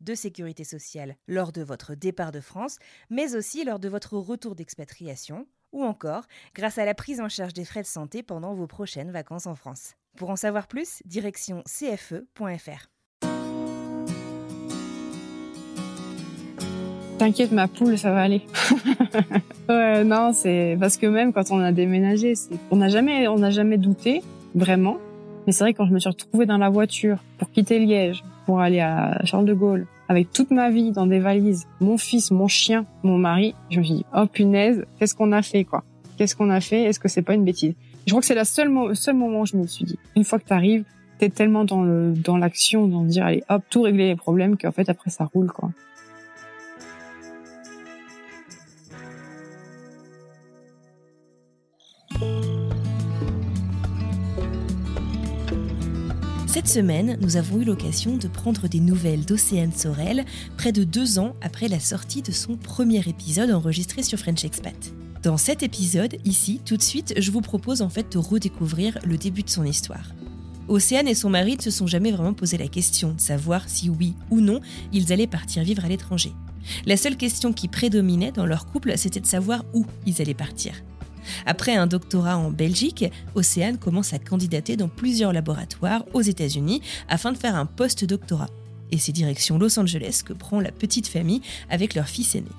de sécurité sociale lors de votre départ de France, mais aussi lors de votre retour d'expatriation, ou encore grâce à la prise en charge des frais de santé pendant vos prochaines vacances en France. Pour en savoir plus, direction cfe.fr. T'inquiète ma poule, ça va aller. ouais, non, c'est parce que même quand on a déménagé, on n'a jamais on n'a jamais douté vraiment. Mais c'est vrai quand je me suis retrouvée dans la voiture pour quitter Liège, pour aller à Charles de Gaulle, avec toute ma vie dans des valises, mon fils, mon chien, mon mari, je me suis dit oh punaise, qu'est-ce qu'on a fait quoi? Qu'est-ce qu'on a fait? Est-ce que c'est pas une bêtise? Je crois que c'est le seul, seul moment où je me suis dit une fois que t'arrives, t'es tellement dans dans l'action, dans dire allez hop tout régler les problèmes qu'en fait après ça roule quoi. Cette semaine, nous avons eu l'occasion de prendre des nouvelles d'Océane Sorel, près de deux ans après la sortie de son premier épisode enregistré sur French Expat. Dans cet épisode, ici, tout de suite, je vous propose en fait de redécouvrir le début de son histoire. Océane et son mari ne se sont jamais vraiment posé la question de savoir si oui ou non ils allaient partir vivre à l'étranger. La seule question qui prédominait dans leur couple, c'était de savoir où ils allaient partir. Après un doctorat en Belgique, Océane commence à candidater dans plusieurs laboratoires aux États-Unis afin de faire un post-doctorat. Et c'est direction Los Angeles que prend la petite famille avec leur fils aîné.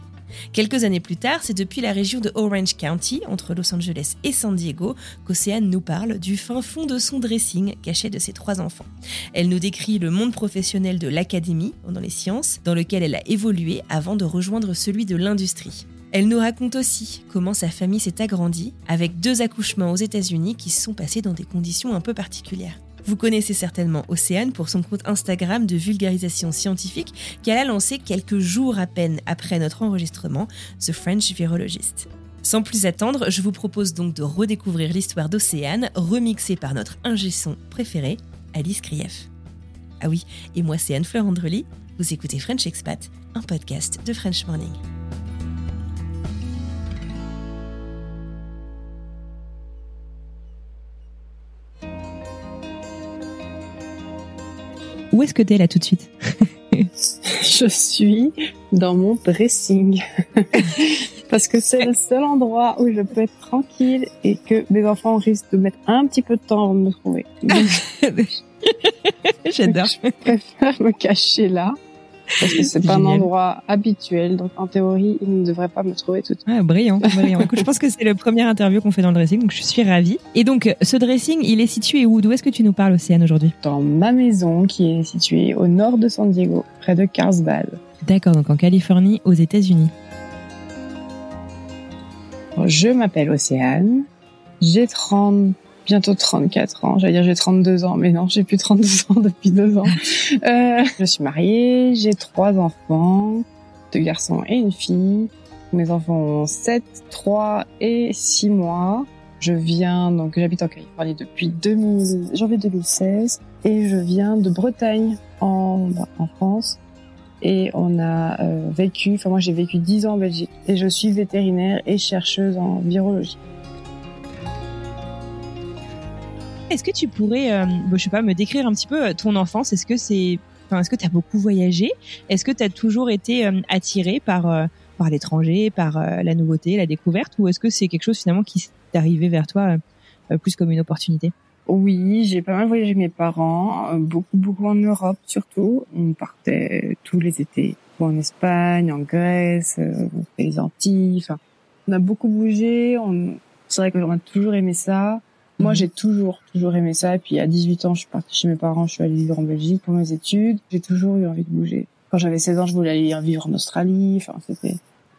Quelques années plus tard, c'est depuis la région de Orange County, entre Los Angeles et San Diego, qu'Océane nous parle du fin fond de son dressing caché de ses trois enfants. Elle nous décrit le monde professionnel de l'académie, dans les sciences, dans lequel elle a évolué avant de rejoindre celui de l'industrie. Elle nous raconte aussi comment sa famille s'est agrandie avec deux accouchements aux États-Unis qui se sont passés dans des conditions un peu particulières. Vous connaissez certainement Océane pour son compte Instagram de vulgarisation scientifique qu'elle a lancé quelques jours à peine après notre enregistrement, The French Virologist. Sans plus attendre, je vous propose donc de redécouvrir l'histoire d'Océane, remixée par notre ingé son préféré, Alice Krief. Ah oui, et moi c'est Anne-Fleur Andrely, vous écoutez French Expat, un podcast de French Morning. Où est-ce que t'es là tout de suite? Je suis dans mon dressing. Parce que c'est le seul endroit où je peux être tranquille et que mes enfants risquent de mettre un petit peu de temps avant de me trouver. J'adore. Je préfère me cacher là. Parce que c'est pas un endroit habituel, donc en théorie, ils ne devraient pas me trouver tout de suite. Ah, brillant, brillant. Écoute, je pense que c'est le premier interview qu'on fait dans le dressing, donc je suis ravie. Et donc, ce dressing, il est situé où? D'où est-ce que tu nous parles, Océane, aujourd'hui? Dans ma maison, qui est située au nord de San Diego, près de Carlsbad. D'accord, donc en Californie, aux États-Unis. Je m'appelle Océane. J'ai 30, bientôt 34 ans. J'allais dire j'ai 32 ans, mais non, j'ai plus 32 ans depuis deux ans. Euh, je suis mariée, j'ai trois enfants, deux garçons et une fille. Mes enfants ont 7, 3 et 6 mois. Je viens, donc j'habite en Californie depuis 2000, janvier 2016 et je viens de Bretagne en, en France. Et on a euh, vécu, enfin moi j'ai vécu 10 ans en Belgique et je suis vétérinaire et chercheuse en virologie. Est-ce que tu pourrais, euh, je sais pas, me décrire un petit peu euh, ton enfance? Est-ce que c'est, enfin, est-ce que tu as beaucoup voyagé? Est-ce que tu as toujours été euh, attiré par euh, par l'étranger, par euh, la nouveauté, la découverte, ou est-ce que c'est quelque chose finalement qui s'est arrivé vers toi plus comme une opportunité? Oui, j'ai pas mal voyagé avec mes parents, beaucoup beaucoup en Europe surtout. On partait tous les étés, en Espagne, en Grèce, les Antilles. Enfin, on a beaucoup bougé. On... C'est vrai qu'on a toujours aimé ça. Moi, Mhm. j'ai toujours, toujours aimé ça. Et puis, à 18 ans, je suis partie chez mes parents. Je suis allée vivre en Belgique pour mes études. J'ai toujours eu envie de bouger. Quand j'avais 16 ans, je voulais aller vivre en Australie. Enfin, c'était,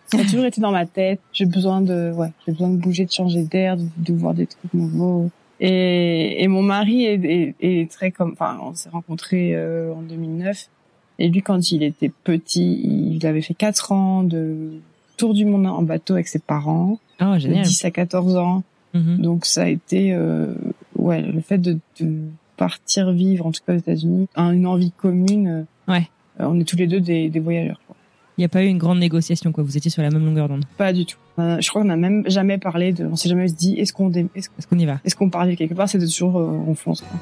ça a toujours été dans ma tête. J'ai besoin de, ouais, j'ai besoin de bouger, de changer d'air, de, de voir des trucs nouveaux. Et, et mon mari est, est, est très comme, enfin, on s'est rencontrés euh, en 2009. Et lui, quand il était petit, il avait fait 4 ans de tour du monde en bateau avec ses parents, Oh, de génial. 10 à 14 ans. Mhm. Donc ça a été, euh, ouais, le fait de, de partir vivre, en tout cas aux États-Unis, un- une envie commune. euh, Ouais. euh, on est tous les deux des, des voyageurs. Quoi. Il n'y a pas eu une grande négociation, quoi. Vous étiez sur la même longueur d'onde. Pas du tout. Euh, je crois qu'on a même jamais parlé de, on s'est jamais dit, est-ce qu'on, est-ce, Est-ce qu'on y va? est-ce qu'on parlait quelque part? C'était toujours, euh, on fonce. Quoi.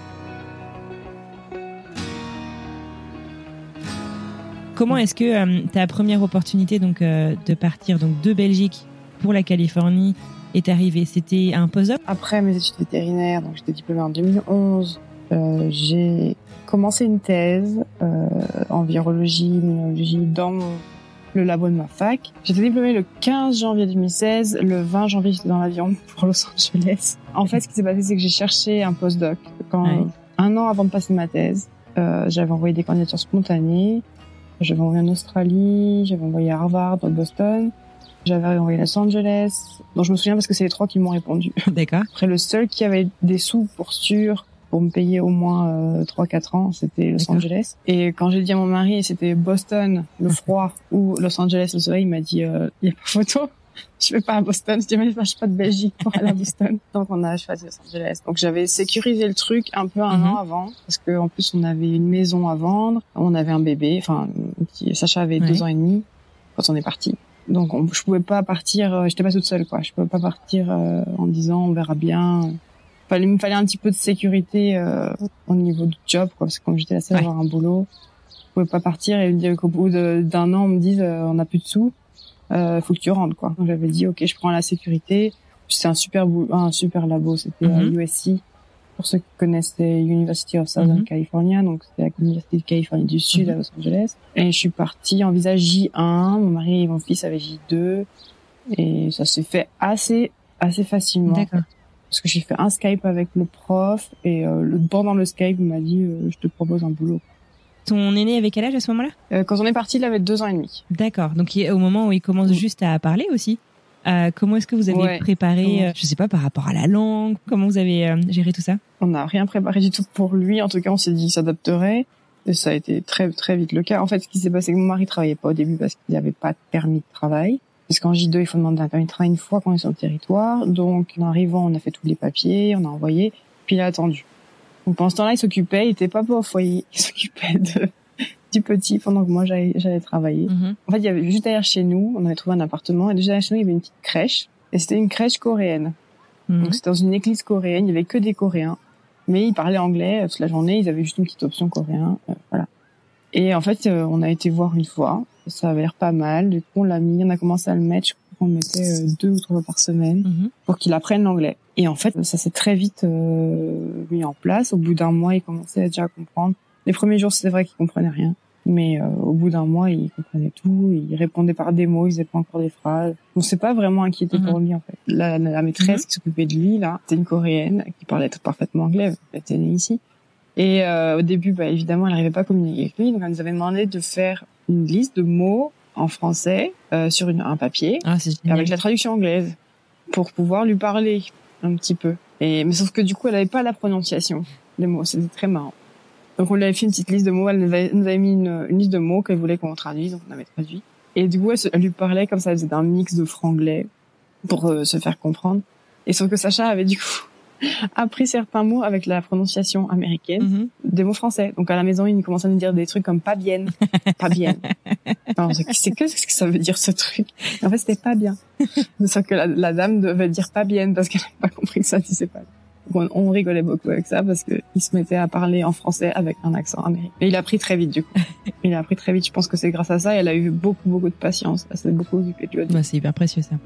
Comment est-ce que euh, ta première opportunité donc euh, de partir donc de Belgique pour la Californie est arrivée C'était un postdoc Après mes études vétérinaires, donc j'étais diplômée en 2011, euh, j'ai commencé une thèse euh, en virologie, immunologie dans mon- le labo de ma fac. J'étais diplômée le 15 janvier 2016. Le 20 janvier, j'étais dans l'avion pour Los Angeles. En fait, ce qui s'est passé, c'est que j'ai cherché un postdoc. Quand, Ouais. Un an avant de passer ma thèse, euh, j'avais envoyé des candidatures spontanées. J'avais envoyé en Australie, j'avais envoyé à Harvard, à Boston. J'avais envoyé Los Angeles. Donc je me souviens parce que c'est les trois qui m'ont répondu. D'accord. Après, le seul qui avait des sous pour sûr, pour me payer au moins euh, 3-4 ans, c'était Los. Angeles. Et quand j'ai dit à mon mari, c'était Boston, le froid, ou Los Angeles, le soleil, il m'a dit, euh, il n'y a pas photo. Je vais pas à Boston. Je dis, mais je suis pas de Belgique pour aller à Boston. Donc, on a choisi Los Angeles. Donc, j'avais sécurisé le truc un peu un Mhm. an avant. Parce que, en plus, on avait une maison à vendre. On avait un bébé. Enfin, Sacha avait Ouais. deux ans et demi quand on est parti. Donc, on, je pouvais pas partir, euh, j'étais pas toute seule, quoi. Je pouvais pas partir euh, en disant, on verra bien. Fallait, il me fallait un petit peu de sécurité euh, au niveau du job, quoi. Parce que comme j'étais la seule à Ouais. avoir un boulot, je pouvais pas partir et me dire qu'au bout d'un an, on me dise, euh, on n'a plus de sous, euh, faut que tu rentres, quoi. Donc, j'avais dit, ok, je prends la sécurité. C'était un super un super labo, c'était à Mhm. USC. Pour ceux qui connaissent, c'est University of Southern Mhm. California, donc c'est l'université de Californie du Sud Mhm. à Los Angeles. Et je suis partie en visa J1, mon mari et mon fils avaient J2, et ça s'est fait assez assez facilement. D'accord. Parce que j'ai fait un Skype avec le prof, et euh, le pendant le Skype, il m'a dit, euh, je te propose un boulot. Ton aîné avait quel âge à ce moment-là? Euh, quand on est parti, il avait deux ans et demi. D'accord. Donc au moment où il commence Mm. juste à parler aussi? Euh, comment est-ce que vous avez Ouais. préparé, euh, je sais pas, par rapport à la langue Comment vous avez euh, géré tout ça? On n'a rien préparé du tout pour lui. En tout cas, on s'est dit qu'il s'adapterait. Et ça a été très très vite le cas. En fait, ce qui s'est passé, c'est que mon mari travaillait pas au début parce qu'il n'avait pas de permis de travail. Puisqu'en J2, il faut demander un permis de travail une fois qu'on est sur le territoire. Donc, en arrivant, on a fait tous les papiers, on a envoyé, puis il a attendu. Donc, pendant ce temps-là, il s'occupait, il était pas au foyer, il s'occupait de, du petit pendant que moi j'allais travailler. Mhm. En fait, il y avait juste derrière chez nous, on avait trouvé un appartement, et juste derrière chez nous, il y avait une petite crèche. Et c'était une crèche coréenne. Mhm. Donc c'était dans une église coréenne, il y avait que des Coréens, mais ils parlaient anglais euh, toute la journée, ils avaient juste une petite option coréen, euh, voilà. Et en fait, euh, on a été voir une fois, ça avait l'air pas mal, du coup on l'a mis, on a commencé à le mettre, je crois qu'on le mettait euh, deux ou trois fois par semaine Mhm. pour qu'il apprenne l'anglais. Et en fait, ça s'est très vite euh, mis en place. Au bout d'un mois, il commençait déjà à comprendre. Les premiers jours, c'est vrai qu'il comprenait rien. Mais euh, au bout d'un mois, il comprenait tout. Il répondait par des mots, il faisait pas encore des phrases. On s'est pas vraiment inquiété Mhm. pour lui en fait. La, la maîtresse Mhm. qui s'occupait de lui là, c'était une coréenne qui parlait parfaitement anglais. Elle était née ici. Et euh, au début, bah, évidemment, elle n'arrivait pas à communiquer avec lui. Donc, elle nous avait demandé de faire une liste de mots en français euh, sur une, un papier Ah, avec la traduction anglaise pour pouvoir lui parler un petit peu. Et mais sauf que du coup, elle avait pas la prononciation des mots. C'était très marrant. Donc on lui avait fait une petite liste de mots. Elle nous avait, nous avait mis une, une liste de mots qu'elle voulait qu'on traduise. Donc on avait traduit. Et du coup, elle, lui parlait comme ça. Elle faisait un mix de franglais pour euh, se faire comprendre. Et sauf que Sacha avait du coup appris certains mots avec la prononciation américaine Mhm. des mots français. Donc à la maison, il commençait à nous dire des trucs comme pas bien, pas bien. C'est que ce que ça veut dire ce truc. En fait, c'était pas bien. Sauf que la, la dame devait dire pas bien parce qu'elle n'avait pas compris que ça disait pas. On, on rigolait beaucoup avec ça parce que il se mettait à parler en français avec un accent américain. Et il a appris très vite du coup. Il a appris très vite. Je pense que c'est grâce à ça. Et elle a eu beaucoup beaucoup de patience. Elle s'est beaucoup occupée début. Ouais, c'est hyper précieux ça.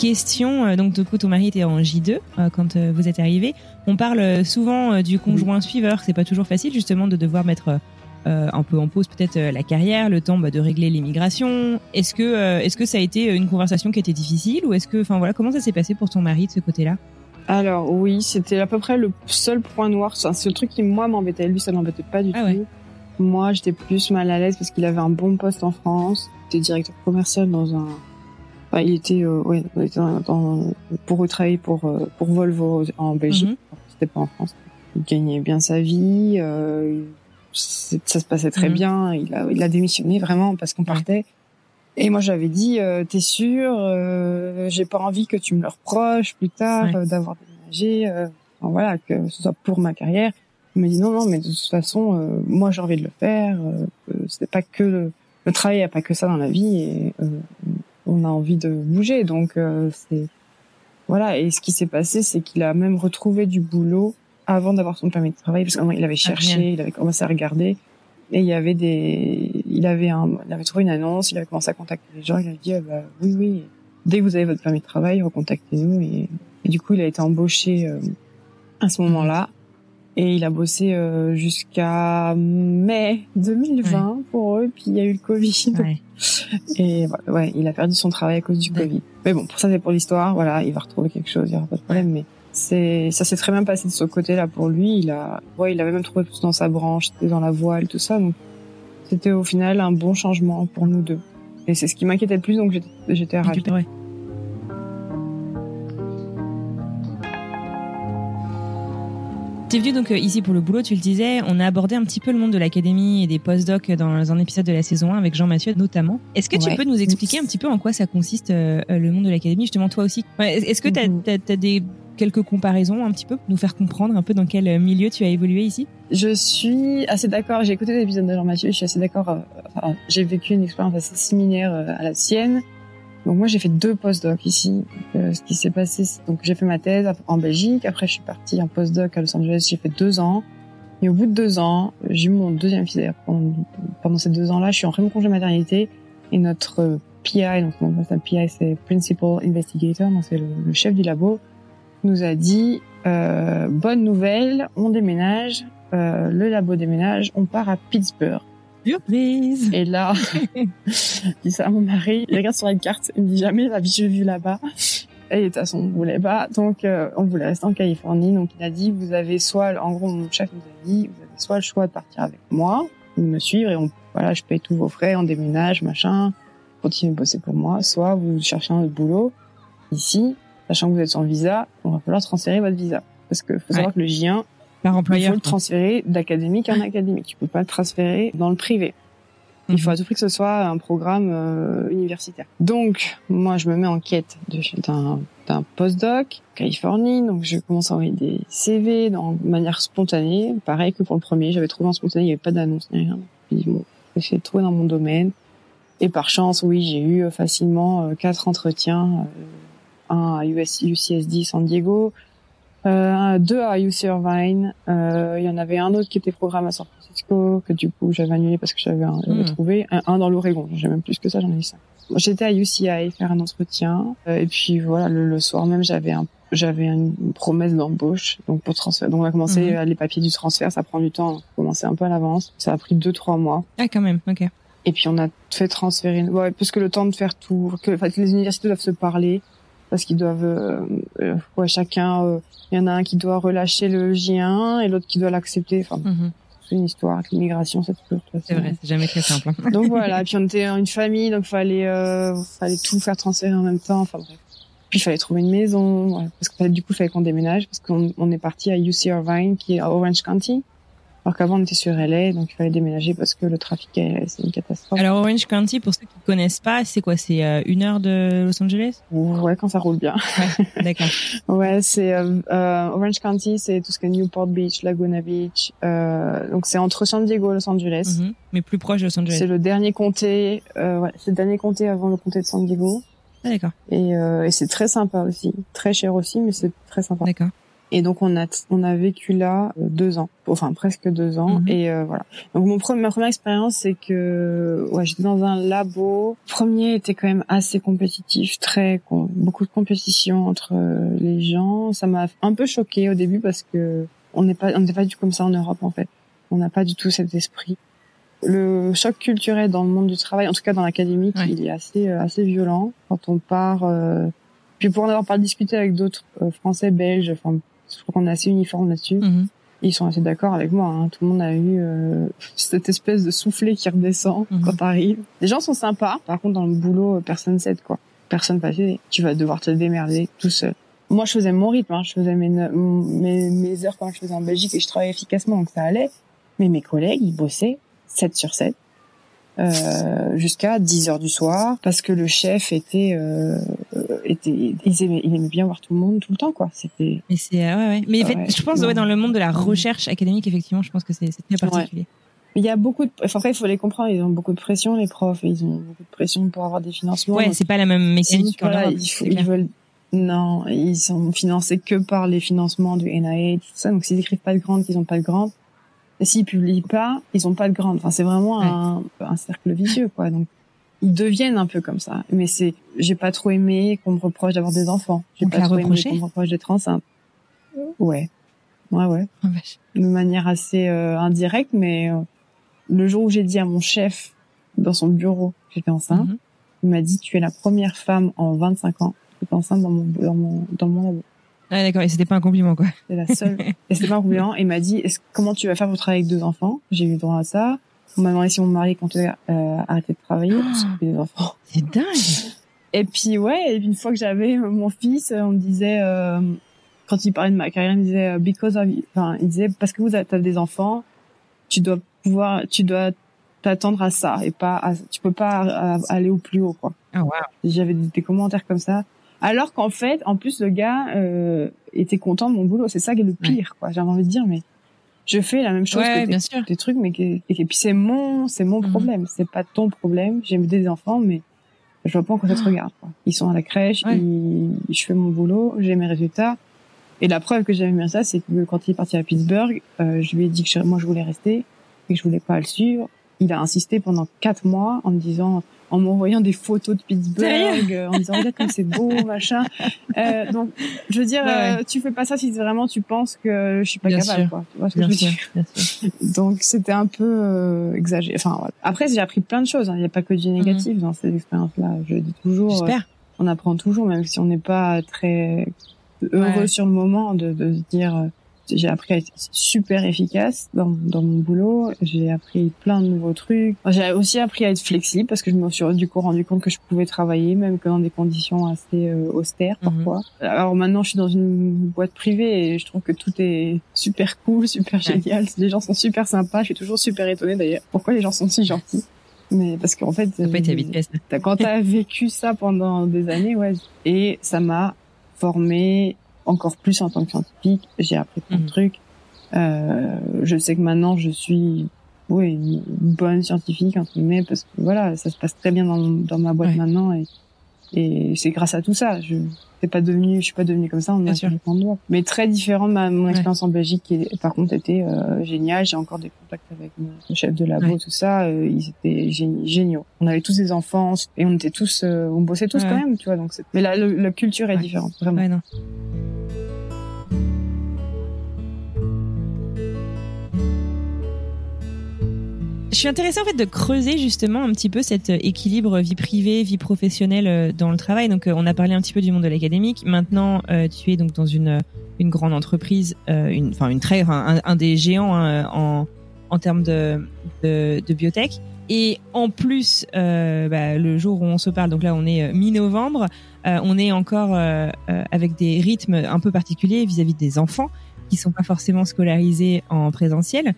Question, euh, donc du coup ton mari était en J2 euh, quand euh, vous êtes arrivé. On parle souvent euh, du conjoint suiveur, c'est pas toujours facile justement de devoir mettre un peu en pause peut-être la carrière, le temps bah, de régler l'immigration. Est-ce que est-ce que ça a été une conversation qui était difficile ou est-ce que enfin voilà comment ça s'est passé pour ton mari de ce côté-là? Alors oui, c'était à peu près le seul point noir. C'est le truc qui moi m'embêtait. Lui, ça m'embêtait pas du ah tout. Moi, j'étais plus mal à l'aise parce qu'il avait un bon poste en France. Il était directeur commercial dans un. Enfin, il était, euh, ouais, dans, pour travailler pour euh, pour Volvo en Belgique. Mhm. C'était pas en France. Il gagnait bien sa vie. Euh, ça se passait très mhm. bien. Il a il a démissionné vraiment parce qu'on partait. Et moi, j'avais dit, euh, t'es sûr euh, J'ai pas envie que tu me le reproches plus tard d'avoir déménagé. Enfin, voilà, que ce soit pour ma carrière. Il m'a dit non, non, mais de toute façon, euh, moi j'ai envie de le faire. Euh, C'était pas que le, le travail, il a pas que ça dans la vie et euh, on a envie de bouger. Donc euh, c'est voilà. Et ce qui s'est passé, c'est qu'il a même retrouvé du boulot avant d'avoir son permis de travail parce qu'il avait ah, cherché, il avait commencé à regarder et il y avait des, il avait un, il avait trouvé une annonce, il avait commencé à contacter les gens, il a dit ah, bah, oui, oui, dès que vous avez votre permis de travail, recontactez-nous et, et du coup il a été embauché à ce moment-là et il a bossé euh, jusqu'à mai 2020 pour eux, puis il y a eu le Covid. Ouais. Et ouais, il a perdu son travail à cause du Covid. Mais bon, pour ça c'est pour l'histoire. Voilà, il va retrouver quelque chose, il y aura pas de problème. Mais c'est, ça s'est très bien passé de ce côté-là pour lui. Il a, ouais, il avait même trouvé plus dans sa branche, c'était dans la voile, tout ça. Donc c'était au final un bon changement pour nous deux. Et c'est ce qui m'inquiétait le plus, donc j'étais, j'étais ravie. T'es venu donc euh, ici pour le boulot, tu le disais. On a abordé un petit peu le monde de l'académie et des post-docs dans un épisode de la saison 1 avec Jean-Mathieu notamment. Est-ce que tu peux nous expliquer un petit peu en quoi ça consiste euh, le monde de l'académie, justement toi aussi? Est-ce que tu as, mhm. des quelques comparaisons un petit peu pour nous faire comprendre un peu dans quel euh, milieu tu as évolué ici? Je suis assez d'accord. J'ai écouté l'épisode de Jean-Mathieu. Je suis assez d'accord. Enfin, j'ai vécu une expérience assez similaire à la sienne. Donc moi j'ai fait deux postdocs ici. Euh, ce qui s'est passé, donc j'ai fait ma thèse en Belgique. Après je suis partie en postdoc à Los Angeles. J'ai fait deux ans. Et au bout de deux ans, j'ai eu mon deuxième fils. Pendant, ces deux ans-là, je suis en congé maternité. Et notre PI, donc notre PI c'est Principal Investigator, donc c'est le, chef du labo, nous a dit euh, bonne nouvelle, on déménage, euh, le labo déménage, on part à Pittsburgh. Surprise Et là, je dis ça à mon mari, il regarde sur la carte, il me dit jamais la vie j'ai vu là-bas. Et de toute façon, on voulait pas, donc euh, on voulait rester en Californie. Donc il a dit, vous avez soit, en gros, mon chef nous a dit, vous avez soit le choix de partir avec moi, de me suivre et on, voilà, je paye tous vos frais, on déménage, machin, continuez de bosser pour moi, soit vous cherchez un autre boulot ici, sachant que vous êtes sans visa, on va falloir transférer votre visa. Parce que faut savoir que le J1, par employeur. Il faut le transférer d'académique en académique. Tu peux pas le transférer dans le privé. Il faut à tout prix que ce soit un programme euh, universitaire. Donc, moi, je me mets en quête d'un d'un postdoc Californie. Donc, je commence à envoyer des CV dans, de manière spontanée. Pareil que pour le premier, j'avais trouvé en spontané, il n'y avait pas d'annonce rien. Je dis bon, trouver dans mon domaine. Et par chance, oui, j'ai eu euh, facilement euh, quatre entretiens. Un à US, UCSD San Diego, euh, deux à UC Irvine. Euh, il y en avait un autre qui était programme à San Francisco que du coup j'avais annulé parce que j'avais hmm. trouvé un, un, dans l'Oregon. J'ai même plus que ça, j'en ai eu cinq. J'étais à UCI faire un entretien euh, et puis voilà le, soir même j'avais un j'avais une promesse d'embauche donc pour transfert donc on a commencé hmm. les papiers du transfert ça prend du temps on commencait un peu à l'avance ça a pris deux trois mois ah quand même ok et puis on a fait transférer ouais parce que le temps de faire tout que les universités doivent se parler parce qu'ils doivent euh, euh, ouais chacun euh, il y en a un qui doit relâcher le J1 et l'autre qui doit l'accepter. Enfin c'est une histoire avec l'immigration c'est toujours c'est vrai c'est jamais très simple hein. donc voilà et puis on était une famille donc fallait fallait tout faire transférer en même temps enfin bref. Puis il fallait trouver une maison parce que du coup il fallait qu'on déménage parce qu'on on est parti à UC Irvine qui est à Orange County alors qu'avant, on était sur LA, donc il fallait déménager parce que le trafic, c'est une catastrophe. Alors, Orange County, pour ceux qui connaissent pas, c'est quoi? C'est euh, une heure de Los Angeles? Ouais, quand ça roule bien. Ouais, d'accord. ouais, c'est euh, euh, Orange County, c'est tout ce qui est Newport Beach, Laguna Beach. Donc c'est entre San Diego et Los Angeles. Mm-hmm. mais plus proche de Los Angeles. C'est le dernier comté. Ouais, c'est le dernier comté avant le comté de San Diego. Ah, d'accord. Et, et c'est très sympa aussi, très cher aussi, mais c'est très sympa. D'accord. Et donc on a on a vécu là euh, deux ans, enfin presque deux ans. Mhm. Et euh, voilà. Donc mon premier, ma première expérience, c'est que ouais, j'étais dans un labo. Le premier était quand même assez compétitif, très beaucoup de compétition entre euh, les gens. Ça m'a un peu choqué au début parce que on n'est pas on n'est pas du tout comme ça en Europe en fait. On n'a pas du tout cet esprit. Le choc culturel dans le monde du travail, en tout cas dans l'académique, Ouais. il est assez euh, assez violent quand on part. euh, Puis pour en avoir pas discuté avec d'autres euh, Français, Belges, enfin, je crois qu'on est assez uniforme là-dessus. Mhm. Ils sont assez d'accord avec moi. Hein. Tout le monde a eu euh, cette espèce de soufflet qui redescend Mhm. quand t'arrives. Les gens sont sympas. Par contre, dans le boulot, euh, personne s'aide quoi. Personne va t'aider. Tu vas devoir te démerder tout seul. Moi, je faisais mon rythme. Hein. Je faisais mes, ne- mes mes heures quand je faisais en Belgique et je travaillais efficacement, donc ça allait. Mais mes collègues, ils bossaient 7 sur 7 euh, jusqu'à 10 heures du soir parce que le chef était euh, était il aimait, il aimait bien voir tout le monde tout le temps quoi. C'était Mais c'est ouais, ouais. Mais en fait, Ouais, je pense ouais, dans le monde de la recherche académique, effectivement, je pense que c'est très particulier. Il y a beaucoup de, enfin, après, il faut les comprendre. Ils ont beaucoup de pression, les profs. Ils ont beaucoup de pression pour avoir des financements. Ouais, c'est pas la même mécanique qu'en voilà, Europe. ils veulent, non, ils sont financés que par les financements du NIH, tout ça. Donc, s'ils écrivent pas de grande, ils ont pas de grande. Et s'ils publient pas, ils ont pas de grande. Enfin, c'est vraiment un, un cercle vicieux, quoi. Donc, ils deviennent un peu comme ça. Mais c'est, j'ai pas trop aimé qu'on me reproche d'avoir des enfants. J'ai pas trop aimé reproché qu'on me reproche d'être enceinte. Ouais. Ouais, ouais Oh, de manière assez euh, indirecte, mais euh, le jour où j'ai dit à mon chef dans son bureau que j'étais enceinte, Mhm. il m'a dit tu es la première femme en 25 ans qui est enceinte dans mon dans mon dans mon labo. Ah, d'accord. Et c'était pas un compliment, quoi. C'est la seule. et c'était pas un compliment. Et il m'a dit comment tu vas faire pour travailler avec deux enfants? J'ai eu droit à ça. On m'a demandé si mon mari comptait euh, arrêter de travailler pour s'occuper des enfants. C'est dingue. Et puis ouais, et puis une fois que j'avais euh, mon fils, euh, on me disait euh, quand il parlait de ma carrière, il me disait euh, because of, enfin il disait parce que vous avez des enfants, tu dois pouvoir, tu dois t'attendre à ça et pas, à, tu peux pas aller au plus haut quoi. Ah, wow. J'avais des, des commentaires comme ça. Alors qu'en fait, en plus le gars euh, était content de mon boulot. C'est ça qui est le pire quoi. J'avais envie de dire mais je fais la même chose Ouais, que bien sûr. des trucs mais qui- et, puis c'est mon c'est mon Mhm. problème c'est pas ton problème j'ai des enfants mais je vois pas en quoi ça te regarde quoi. ils sont à la crèche Ouais. ils- je fais mon boulot j'ai mes résultats et la preuve que j'avais mis ça c'est que quand il est parti à Pittsburgh euh, je lui ai dit que je- moi je voulais rester et que je voulais pas le suivre il a insisté pendant quatre mois en me disant en m'envoyant des photos de Pittsburgh euh, en me disant regarde comme c'est beau machin euh, donc je veux dire Ouais, ouais. euh, tu fais pas ça si vraiment tu penses que je suis pas Bien capable sûr. quoi tu vois ce que je veux dire bien sûr. donc c'était un peu euh, exagéré. Enfin voilà. après j'ai appris plein de choses. hein. Il n'y a pas que du négatif dans ces expériences-là. Je dis toujours, euh, on apprend toujours, même si on n'est pas très heureux Ouais. sur le moment, de, de se dire. J'ai appris à être super efficace dans, dans mon boulot. J'ai appris plein de nouveaux trucs. J'ai aussi appris à être flexible parce que je me suis du coup rendu compte que je pouvais travailler même que dans des conditions assez euh, austères Mhm. parfois. Alors maintenant, je suis dans une boîte privée et je trouve que tout est super cool, super génial. Les gens sont super sympas. Je suis toujours super étonnée d'ailleurs. Pourquoi les gens sont si gentils Mais parce qu'en fait, euh. T'as- Quand t'as vécu ça pendant des années, ouais. Et ça m'a formé encore plus en tant que scientifique. J'ai appris plein de trucs. Euh, je sais que maintenant je suis, oui, une bonne scientifique entre guillemets parce que voilà, ça se passe très bien dans, dans ma boîte Ouais. maintenant et et c'est grâce à tout ça. Je c'est pas devenu, je suis pas devenue comme ça en un. Mais très différent de ma, mon Ouais. expérience en Belgique qui par contre était euh, géniale. J'ai encore des contacts avec mon mon chef de labo, Ouais. tout ça. euh, ils étaient géni- géniaux. On avait tous des enfants et on était tous, euh, on bossait tous Ouais. quand même, tu vois. Donc mais là, le- la culture est différente, vraiment. Ouais, non. Je suis intéressée en fait de creuser justement un petit peu cet euh, équilibre vie privée, vie professionnelle euh, dans le travail. Donc euh, on a parlé un petit peu du monde de l'académique. Maintenant tu es donc dans une une grande entreprise, une enfin une très un, un des géants hein, en en termes de, de de biotech. Et en plus, euh, bah, le jour où on se parle, donc là on est mi-novembre, euh, on est encore euh, avec des rythmes un peu particuliers vis-à-vis des enfants qui sont pas forcément scolarisés en présentiel.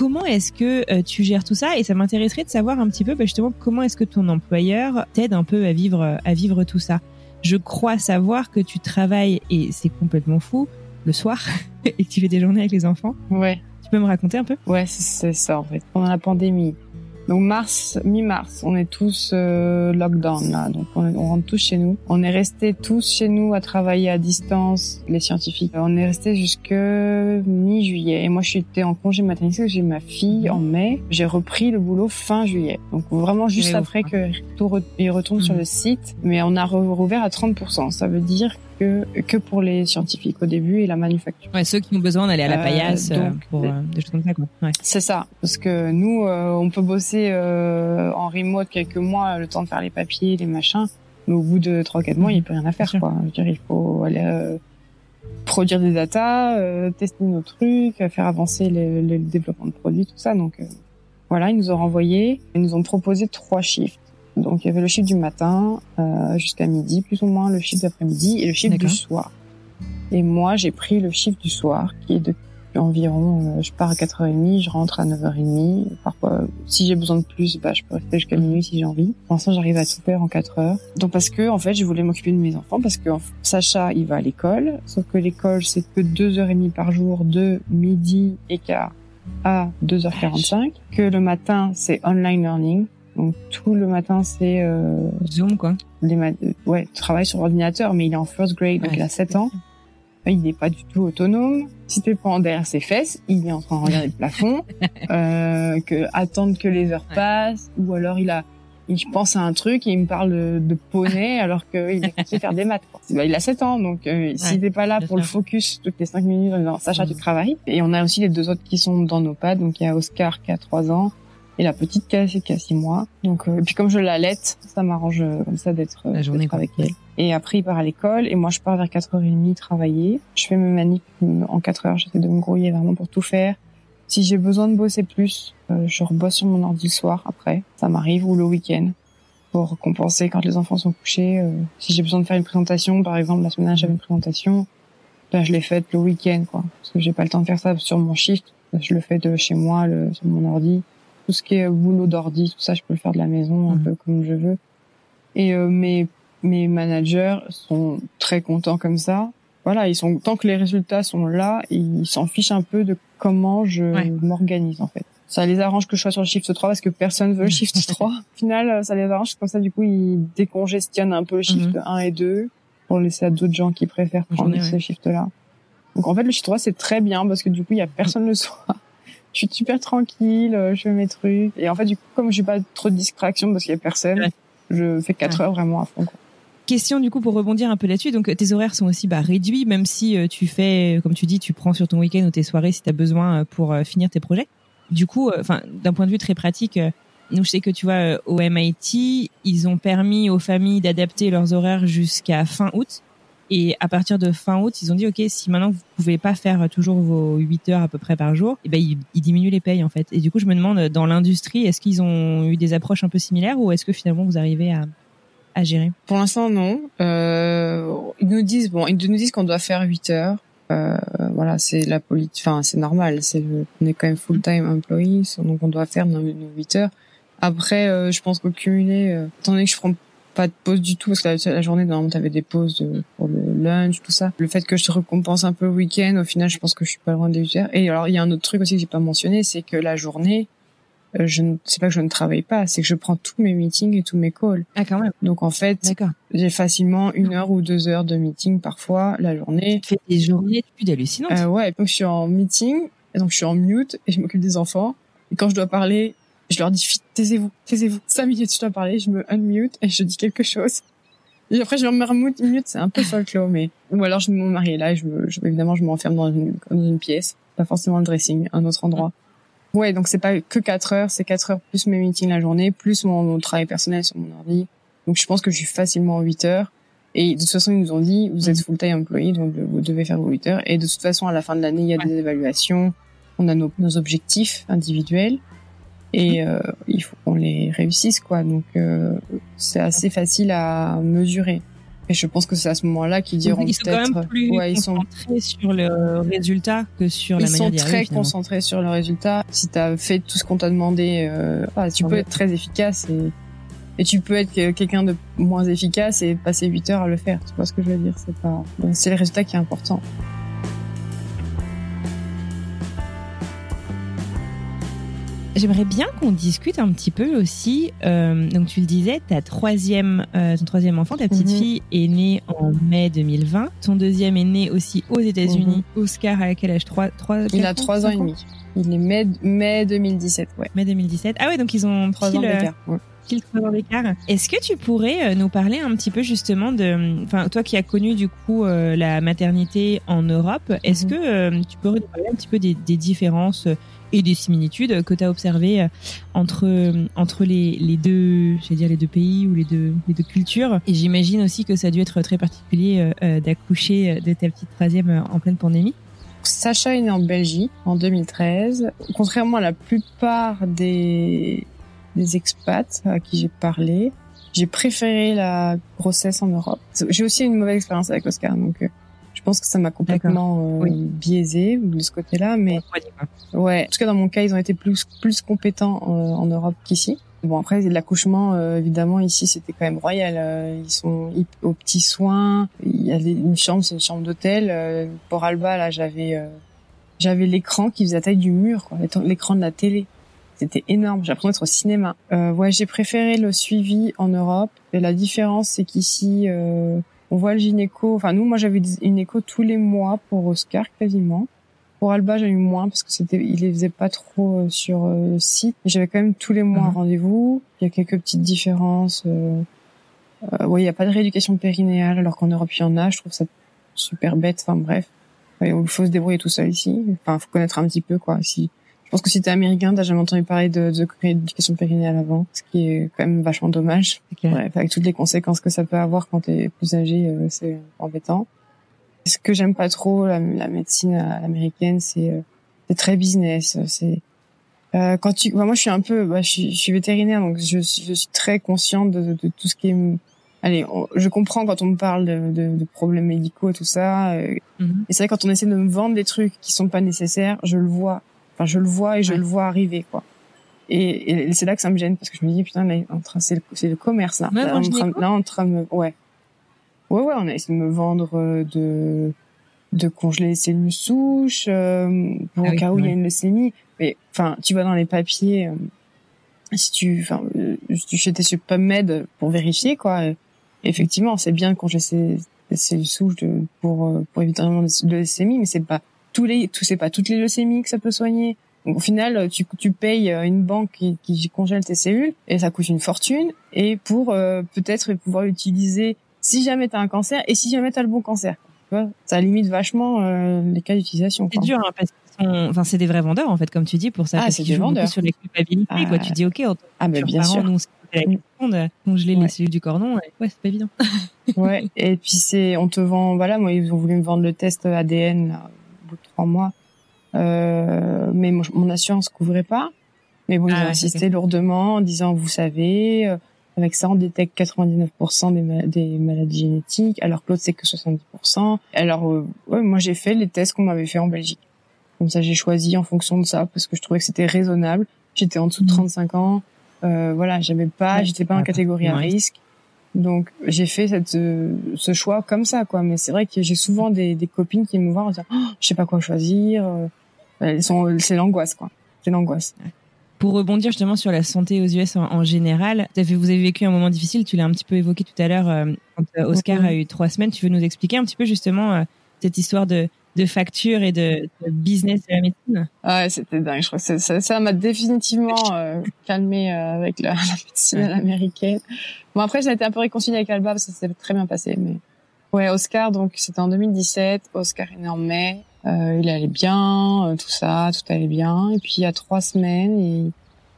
Comment est-ce que euh, tu gères tout ça? Et ça m'intéresserait de savoir un petit peu bah, justement comment est-ce que ton employeur t'aide un peu à vivre à vivre tout ça? Je crois savoir que tu travailles et c'est complètement fou le soir et que tu fais des journées avec les enfants. Ouais, Tu peux me raconter un peu? Ouais, c'est c'est ça en fait. Pendant la pandémie, donc mars, mi-mars, on est tous euh, lockdown là, donc on, on rentre tous chez nous. On est restés tous chez nous à travailler à distance, les scientifiques. On est restés jusque mi-juillet. Et moi, j'étais en congé maternité, j'ai ma fille en mai. J'ai repris le boulot fin juillet. Donc vraiment juste après ouf, que tout re- il retourne sur Mhm. le site, mais on a rouvert à 30%. Ça veut dire que que pour les scientifiques au début et la manufacture. Ouais, ceux qui ont besoin d'aller à la paillasse pour des choses comme ça. Ouais. C'est ça, parce que nous, on peut bosser en remote quelques mois, le temps de faire les papiers, les machins, mais au bout de trois quatre mois, il n'y a plus rien à faire. Quoi. Je veux dire, il faut aller produire des data, euh, tester nos trucs, faire avancer le, le, développement de produits, tout ça. Donc euh, voilà, ils nous ont renvoyé, ils nous ont proposé trois chiffres. Donc il y avait le chiffre du matin euh, jusqu'à midi, plus ou moins le chiffre d'après-midi et le chiffre du soir. Et moi, j'ai pris le chiffre du soir, qui est de environ, euh, je pars à 4h30, je rentre à 9h30. Parfois, si j'ai besoin de plus, bah, je peux rester jusqu'à minuit si j'ai envie. Pour l'instant, j'arrive à tout faire en 4 heures. Donc, parce que, en fait, je voulais m'occuper de mes enfants parce que Sacha, il va à l'école. Sauf que l'école, c'est que 2h30 par jour de midi et quart à 2h45. Que le matin, c'est online learning. Donc tout le matin, c'est euh, Zoom quoi. Les ouais, travaille sur l'ordinateur, mais il est en first grade, donc il a 7 ans il n'est pas du tout autonome. Si tu prends derrière ses fesses, il est en train de regarder le plafond, euh, que attendre que les heures passent, ou alors il a, il pense à un truc et il me parle de, poney alors qu'il est censé faire des maths. Bah, il a 7 ans, donc euh, s'il n'est pas là pour le focus toutes les 5 minutes en disant Sacha, tu mm. travailles. Et on a aussi les deux autres qui sont dans nos pads, donc il y a Oscar qui a 3 ans et la petite qui a, qui a 6 mois. Donc, euh, et puis comme je l'allaite, ça m'arrange euh, comme ça d'être avec elle. Et après, il part à l'école et moi, je pars vers 4h30 travailler. Je fais mes manips en 4 heures. J'essaie de me grouiller vraiment pour tout faire. Si j'ai besoin de bosser plus, euh, je rebosse sur mon ordi le soir après. Ça m'arrive ou le week-end pour compenser quand les enfants sont couchés. Euh, si j'ai besoin de faire une présentation, par exemple, la semaine dernière, j'avais une présentation. Ben, je l'ai faite le week-end, quoi. Parce que j'ai pas le temps de faire ça sur mon shift. Je le fais de chez moi, le, sur mon ordi. Tout ce qui est boulot d'ordi, tout ça, je peux le faire de la maison, un mmh. peu comme je veux. Et euh, mais mes managers sont très contents comme ça. Voilà, ils sont tant que les résultats sont là, ils s'en fichent un peu de comment je m'organise en fait. Ça les arrange que je sois sur le shift 3 parce que personne veut le shift 3. Au final, ça les arrange comme ça du coup ils décongestionnent un peu le shift 1 mhm. et 2 pour laisser à d'autres gens qui préfèrent prendre ce shift là. Donc en fait le shift 3 c'est très bien parce que du coup il y a personne le soir. Je suis super tranquille, je fais mes trucs et en fait du coup comme j'ai pas trop de distraction parce qu'il y a personne, je fais 4 heures vraiment à fond. Quoi question du coup pour rebondir un peu là-dessus. Donc tes horaires sont aussi bah, réduits, même si euh, tu fais, comme tu dis, tu prends sur ton week-end ou tes soirées si tu as besoin euh, pour euh, finir tes projets. Du coup, enfin d'un point de vue très pratique, nous je sais que tu vois au MIT, ils ont permis aux familles d'adapter leurs horaires jusqu'à fin août. Et à partir de fin août, ils ont dit OK, si maintenant vous pouvez pas faire toujours vos 8 heures à peu près par jour, et eh ben ils, diminuent les payes en fait. Et du coup, je me demande dans l'industrie, est-ce qu'ils ont eu des approches un peu similaires ou est-ce que finalement vous arrivez à à gérer? Pour l'instant, non. Euh, ils nous disent bon, ils nous disent qu'on doit faire 8 heures. Euh, voilà, c'est la politique. Enfin, c'est normal. C'est on est quand même full time employees, donc on doit faire nos, 8 heures. Après, euh, je pense qu'au cumulé, euh, étant donné que je prends pas de pause du tout parce que la, la journée normalement t'avais des pauses pour le lunch tout ça le fait que je te récompense un peu le week-end au final je pense que je suis pas loin des 8 heures et alors il y a un autre truc aussi que j'ai pas mentionné c'est que la journée euh, je ne c'est pas que je ne travaille pas, c'est que je prends tous mes meetings et tous mes calls. Ah quand même. Donc en fait, j'ai facilement une heure ou deux heures de meeting parfois la journée. Tu fais des journées plus hallucinantes. Euh, ouais, donc je suis en meeting, et donc je suis en mute et je m'occupe des enfants. Et quand je dois parler, je leur dis taisez-vous, taisez-vous. Cinq minutes, je dois parler, je me unmute et je dis quelque chose. Et après, je me remute, mute, c'est un peu folklore, mais ou alors je me marie là, et je, me, je évidemment, je m'enferme dans une, dans une pièce, pas forcément le dressing, un autre endroit. Ouais, donc c'est pas que 4 heures, c'est 4 heures plus mes meetings la journée, plus mon, travail personnel sur mon ordi. Donc je pense que je suis facilement 8 heures. Et de toute façon, ils nous ont dit, vous êtes mm. full-time employé, donc vous devez faire vos 8 heures. Et de toute façon, à la fin de l'année, il y a des évaluations, on a nos, nos objectifs individuels. Et euh, il faut qu'on les réussisse, quoi. Donc euh, c'est assez facile à mesurer. Et je pense que c'est à ce moment-là qu'ils diront peut-être. Ils sont quand même plus ouais, concentrés sont... sur le résultat que sur la manière Ils sont très concentrés sur le résultat. Si tu as fait tout ce qu'on t'a demandé, euh, ah, tu peux être très efficace et, et tu peux être quelqu'un de moins efficace et passer 8 heures à le faire. Tu vois ce que je veux dire? C'est pas, c'est le résultat qui est important. J'aimerais bien qu'on discute un petit peu aussi. Euh, donc tu le disais, ta troisième, euh, ton troisième enfant, ta petite mhm. fille, est née en mai 2020. Ton deuxième est né aussi aux États-Unis. Mhm. Oscar à quel âge? 3, 3 Il a 3 ans et demi. Il est mai, mai 2017, ouais. Mai 2017. Ah ouais, donc ils ont trois ans d'écart. pile trois ans d'écart. Est-ce que tu pourrais nous parler un petit peu justement de, enfin toi qui as connu du coup la maternité en Europe, est-ce mhm. que tu pourrais nous parler un petit peu des, des différences et des similitudes que tu as observées entre entre les, les deux, je dire les deux pays ou les deux les deux cultures. Et j'imagine aussi que ça a dû être très particulier d'accoucher de ta petite troisième en pleine pandémie. Sacha est né en Belgique en 2013. Contrairement à la plupart des, des expats à qui j'ai parlé, j'ai préféré la grossesse en Europe. J'ai aussi une mauvaise expérience avec Oscar, donc euh, je pense que ça m'a complètement euh, biaisé de ce côté-là. Mais ouais, en tout cas dans mon cas, ils ont été plus plus compétents euh, en Europe qu'ici. Bon après l'accouchement euh, évidemment ici c'était quand même royal. Euh, ils sont aux petits soins. Il y a une chambre, c'est une chambre d'hôtel. Euh, pour Alba là j'avais j'avais l'écran qui faisait la taille du mur, l'écran de la télé. C'était énorme. J'ai l'impression d'être au cinéma. ouais j'ai préféré le suivi en Europe. Et la différence c'est qu'ici on voit le gynéco. Enfin nous moi j'avais une écho tous les mois pour Oscar quasiment. Pour Alba, j'ai eu moins parce que c'était, il les faisait pas trop euh, sur euh, le site. J'avais quand même tous les mois un mhm. rendez-vous. Il y a quelques petites différences. Euh, euh oui, il y a pas de rééducation périnéale alors qu'en Europe il y en a. Je trouve ça super bête. Enfin bref, il faut se débrouiller tout seul ici. Enfin, faut connaître un petit peu quoi. Si je pense que si t'es américain, t'as jamais entendu parler de, de rééducation périnéale avant, ce qui est quand même vachement dommage. Bref, avec toutes les conséquences que ça peut avoir quand t'es plus âgé, c'est embêtant. Ce que j'aime pas trop la, la médecine américaine, c'est euh, c'est très business. C'est euh, quand tu, moi je suis un peu, bah, je, suis, je suis vétérinaire donc je, je, suis très consciente de, de, tout ce qui est. Allez, je comprends quand on me parle de, de, de problèmes médicaux et tout ça. Euh, mhm. Et c'est vrai quand on essaie de me vendre des trucs qui sont pas nécessaires, je le vois. Enfin, je le vois et je le vois arriver quoi. Et, et c'est là que ça me gêne parce que je me dis putain là, c'est le, c'est le commerce là. là, en train, là en train de me, ouais. Ouais, ouais, on a essayé de me vendre euh, de de congeler les cellules souches euh, pour ah cas où il y a une leucémie. Mais enfin, tu vas dans les papiers, euh, si tu, enfin, euh, tu jetais sur PubMed pour vérifier quoi. effectivement, c'est bien de congeler ces, cellules souches de, pour pour éviter vraiment de leucémie, mais c'est pas tous les, tout c'est pas toutes les leucémies que ça peut soigner. Donc au final, tu, tu payes une banque qui, qui congèle tes cellules et ça coûte une fortune. Et pour peut-être pouvoir l'utiliser si jamais tu as un cancer et si jamais tu as le bon cancer. Tu vois, ça limite vachement euh, les cas d'utilisation. C'est dur hein, parce que enfin c'est des vrais vendeurs en fait comme tu dis pour ça ah, c'est des vendeurs sur les culpabilités ah. quoi tu dis OK ah mais bien sûr nous c'est la question de congeler les cellules du cordon ouais c'est pas évident. ouais et puis c'est on te vend voilà moi ils ont voulu me vendre le test ADN là, trois mois euh, mais mon, mon assurance couvrait pas mais bon ils ah, ont insisté lourdement en disant vous savez euh, avec ça, on détecte 99% des, des, maladies génétiques, alors que l'autre, c'est que 70%. Alors, euh, ouais, moi, j'ai fait les tests qu'on m'avait fait en Belgique. Comme ça, j'ai choisi en fonction de ça, parce que je trouvais que c'était raisonnable. J'étais en dessous de 35 mmh. ans. Voilà, j'avais pas, j'étais pas en catégorie à risque. Donc, j'ai fait cette, euh, ce choix comme ça, quoi. Mais c'est vrai que j'ai souvent des, des, copines qui me voient en disant, oh, je sais pas quoi choisir. Euh, elles sont, c'est l'angoisse, quoi. C'est l'angoisse. Pour rebondir justement sur la santé aux US en, général, vous avez vécu un moment difficile, tu l'as un petit peu évoqué tout à l'heure euh, quand Oscar a eu trois semaines. Tu veux nous expliquer un petit peu justement cette histoire de, de facture et de, business de la médecine Ah, c'était dingue. Je crois que ça, ça m'a définitivement calmé avec la, médecine américaine. Bon après, j'ai été un peu réconciliée avec Alba parce que ça s'est très bien passé. Mais ouais, Oscar, donc c'était en 2017. Oscar est né en mai. Euh, il allait bien, euh, tout ça, tout allait bien. Et puis il y a trois semaines, il,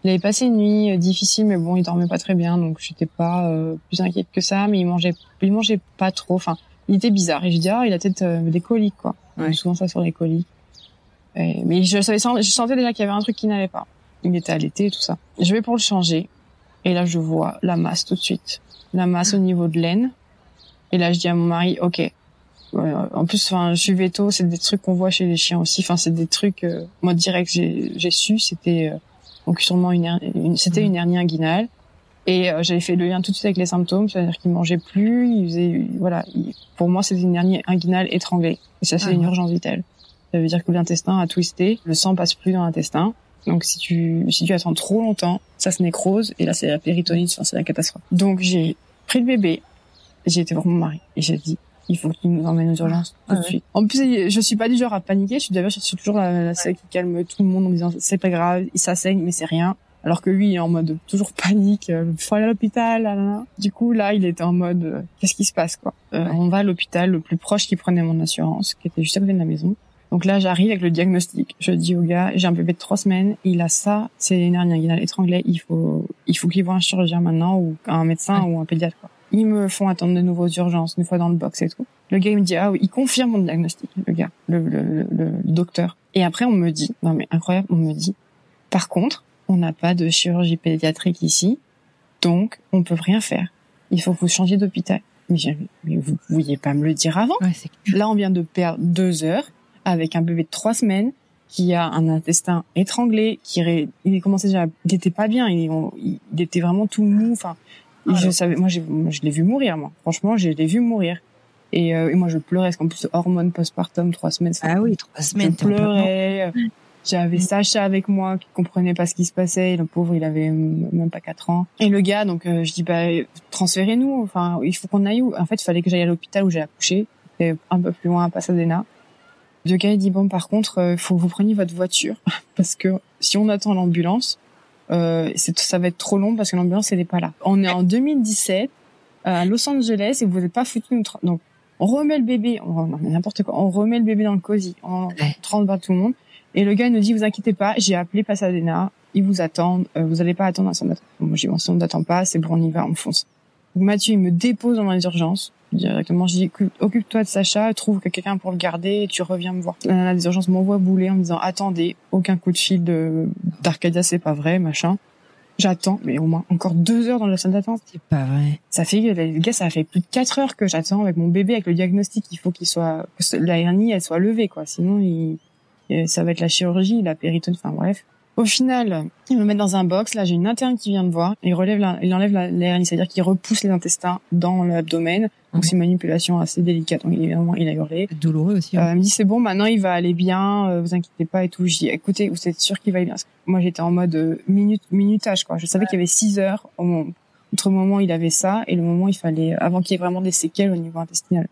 il avait passé une nuit euh, difficile, mais bon, il dormait pas très bien, donc j'étais pas plus inquiète que ça. Mais il mangeait, il mangeait pas trop. Enfin, il était bizarre. Et je dis, ah, il a peut-être des coliques, quoi. Ouais. Souvent ça sur les coliques. mais je savais, je sentais déjà qu'il y avait un truc qui n'allait pas. Il était allaité et tout ça. Je vais pour le changer. Et là, je vois la masse tout de suite. La masse au niveau de l'aine. Et là, je dis à mon mari, OK, en plus, enfin, je suis veto, c'est des trucs qu'on voit chez les chiens aussi. Enfin, c'est des trucs. Euh, moi, direct, j'ai, su, c'était euh, donc sûrement une, une c'était une hernie inguinale. Et euh, j'avais fait le lien tout de suite avec les symptômes, c'est-à-dire qu'il mangeait plus, il faisait, voilà. pour moi, c'était une hernie inguinale étranglée. Et ça, c'est ah une urgence vitale. Ça veut dire que l'intestin a twisté, le sang passe plus dans l'intestin. Donc si tu si tu attends trop longtemps, ça se nécrose et là c'est la péritonite, c'est la catastrophe. Donc j'ai pris le bébé, j'ai été voir mon mari et j'ai dit il faut qu'il nous emmène aux urgences tout de ah suite. En plus, je suis pas du genre à paniquer. Je suis d'ailleurs, je suis toujours la, celle qui calme tout le monde en disant c'est pas grave, ça saigne, mais c'est rien. Alors que lui, il est en mode toujours panique, euh, faut aller à l'hôpital. Du coup, là, il était en mode, euh, qu'est-ce qui se passe, quoi? Euh, On va à l'hôpital le plus proche qui prenait mon assurance, qui était juste à côté de la maison. Donc là, j'arrive avec le diagnostic. Je dis au gars, j'ai un bébé de trois semaines, il a ça, c'est une hernie inguinale étranglée, il faut, il faut qu'il voit un chirurgien maintenant ou un médecin ou un pédiatre. Quoi. Ils me font attendre de nouveau aux urgences, une fois dans le box et tout. Le gars il me dit ah oui, il confirme mon diagnostic, le gars, le, le, le, le docteur. Et après on me dit, non mais incroyable, on me dit, par contre, on n'a pas de chirurgie pédiatrique ici, donc on peut rien faire. Il faut que vous changiez d'hôpital. Mais, mais vous vouliez pas me le dire avant. Ouais, Là on vient de perdre deux heures avec un bébé de trois semaines qui a un intestin étranglé, qui il commençait déjà, il était pas bien, il, il était vraiment tout mou. Enfin, ah, je savais, moi, je l'ai vu mourir, moi. Franchement, je l'ai vu mourir. Et, euh, et, moi, je pleurais, parce qu'en plus, hormones postpartum, trois semaines. Ah oui, trois semaines. Je pleurais. J'avais mm. Sacha avec moi qui comprenait pas ce qui se passait. Le pauvre, il avait même pas quatre ans. Et le gars, donc, euh, je dis, bah, transférez-nous. Enfin, il faut qu'on aille où? En fait, il fallait que j'aille à l'hôpital où j'ai accouché. C'était un peu plus loin à Pasadena. Le gars il dit bon par contre euh, faut que vous preniez votre voiture parce que si on attend l'ambulance euh, ça va être trop long parce que l'ambulance elle est pas là. On est en 2017 à Los Angeles et vous n'êtes pas foutu nous donc on remet le bébé, on n'importe quoi, on remet le bébé dans le cosy, on pas tout le monde et le gars il nous dit vous inquiétez pas, j'ai appelé Pasadena, ils vous attendent, euh, vous allez pas attendre un centre d'attente. Moi j'ai dit on n'attend pas, c'est bon on y va, on fonce. Donc Mathieu il me dépose dans les urgences directement. Je dis, occupe-toi de Sacha, trouve quelqu'un pour le garder et tu reviens me voir. La nana des urgences m'envoie bouler en me disant, attendez, aucun coup de fil de d'Arcadia, c'est pas vrai, machin. J'attends, mais au moins encore deux heures dans la salle d'attente. C'est pas vrai. Ça fait, le gars, ça fait plus de quatre heures que j'attends avec mon bébé, avec le diagnostic. Il faut qu'il soit, que la hernie, elle soit levée, quoi. Sinon, il, ça va être la chirurgie, la péritone, enfin bref. Au final, il me met dans un box. Là, j'ai une interne qui vient me voir. Il relève, la, il enlève la, hernie, c'est-à-dire qu'il repousse les intestins dans l'abdomen. Donc c'est une manipulation assez délicate. Donc évidemment, il a hurlé. Douloureux aussi. Hein. Euh, il me dit c'est bon, maintenant il va aller bien. Euh, vous inquiétez pas et tout. Je dis écoutez, vous êtes sûr qu'il va aller bien? Moi, j'étais en mode euh, minute minutage quoi. Je savais qu'il y avait six heures au moment, entre le moment où il avait ça et le moment où il fallait avant qu'il y ait vraiment des séquelles au niveau intestinal.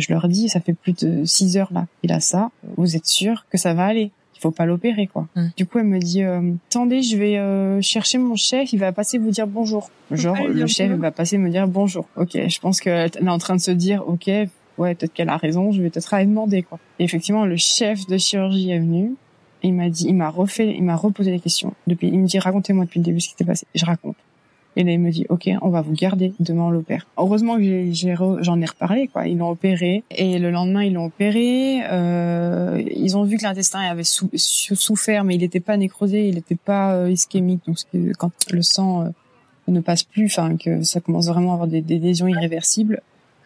Je leur dis ça fait plus de six heures là. Il a ça. Vous êtes sûr que ça va aller? Faut pas l'opérer quoi. Hum. Du coup, elle me dit euh, attendez, je vais euh, chercher mon chef, il va passer vous dire bonjour. Genre le chef va passer me dire bonjour. OK, je pense qu'elle est en train de se dire OK, ouais, peut-être qu'elle a raison, je vais peut-être aller demander quoi. Et effectivement, le chef de chirurgie est venu. il m'a dit, il m'a refait, il m'a reposé les questions. Depuis, il me dit, racontez-moi depuis le début ce qui s'est passé. Je raconte. Et là, il me dit, OK, on va vous garder. Demain, on l'opère. Heureusement que j'en ai, reparlé, quoi. Ils l'ont opéré. Et le lendemain, ils l'ont opéré. Euh, ils ont vu que l'intestin avait souffert, mais il n'était pas nécrosé, il n'était pas euh, ischémique. Donc, quand le sang euh, ne passe plus, enfin, que ça commence vraiment à avoir des, des lésions irréversibles,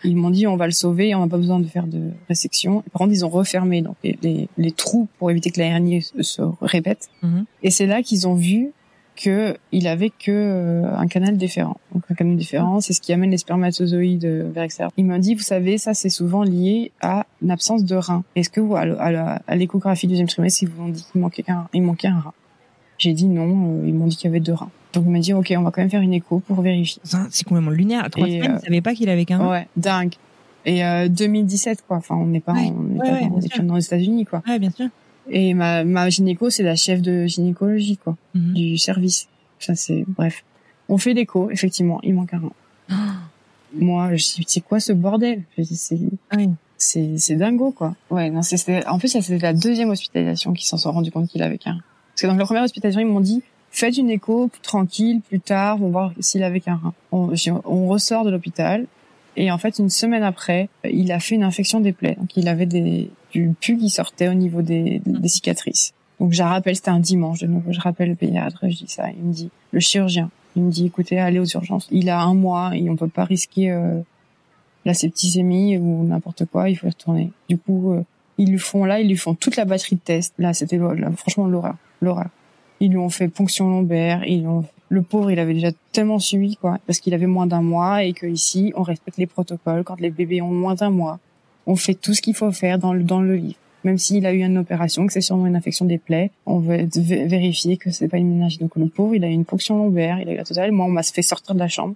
ils m'ont dit, on va le sauver, on n'a pas besoin de faire de résection. par contre, ils ont refermé donc les, les, trous pour éviter que la hernie se, répète. Mm-hmm. Et c'est là qu'ils ont vu que il avait que euh, un canal différent. Donc un canal différent, c'est ce qui amène les spermatozoïdes vers l'extérieur. Il m'a dit, vous savez, ça c'est souvent lié à une absence de rein. Est-ce que vous, à l'échographie du deuxième trimestre, ils vous ont dit qu'il manquait un, il manquait un rein? J'ai dit non, euh, ils m'ont dit qu'il y avait deux reins. Donc il m'a dit, ok, on va quand même faire une écho pour vérifier. C'est complètement lunaire. À trois semaines, euh, savait pas qu'il avait qu'un rein. Ouais, dingue. Et 2017 quoi. Enfin, on n'est pas, on est pas dans, les États-Unis quoi. Ouais, bien sûr. Et ma, ma gynéco, c'est la chef de gynécologie, quoi, mhm. du service. Ça, c'est, bref. On fait l'écho, effectivement, il manque un rein. Moi, je dis, c'est quoi ce bordel? C'est, c'est, c'est dingo, quoi. Ouais, non, c'était, en plus, c'était la deuxième hospitalisation qui s'en sont rendu compte qu'il avait qu'un rein. Parce que dans la première hospitalisation, ils m'ont dit, faites une écho, tranquille, plus tard, on va voir s'il avait qu'un rein. On, on ressort de l'hôpital. Et en fait, une semaine après, il a fait une infection des plaies. Donc, il avait des, du pu qui sortait au niveau des, des cicatrices. Donc je rappelle, c'était un dimanche de nouveau, je rappelle le pédiatre, je dis ça, il me dit, le chirurgien, il me dit, écoutez, allez aux urgences. Il a un mois et on peut pas risquer euh, la septicémie ou n'importe quoi, il faut y retourner. Du coup, euh, ils lui font là, ils lui font toute la batterie de tests. Là, c'était franchement l'horreur, l'horreur. Ils lui ont fait ponction lombaire, ils ont le pauvre, il avait déjà tellement suivi quoi, parce qu'il avait moins d'un mois et que ici, on respecte les protocoles quand les bébés ont moins d'un mois on fait tout ce qu'il faut faire dans le, dans le livre. Même s'il a eu une opération, que c'est sûrement une infection des plaies, on veut vérifier que c'est pas une méningite. Donc le pauvre, il a eu une ponction lombaire, il a eu la totale. Moi, on m'a fait sortir de la chambre.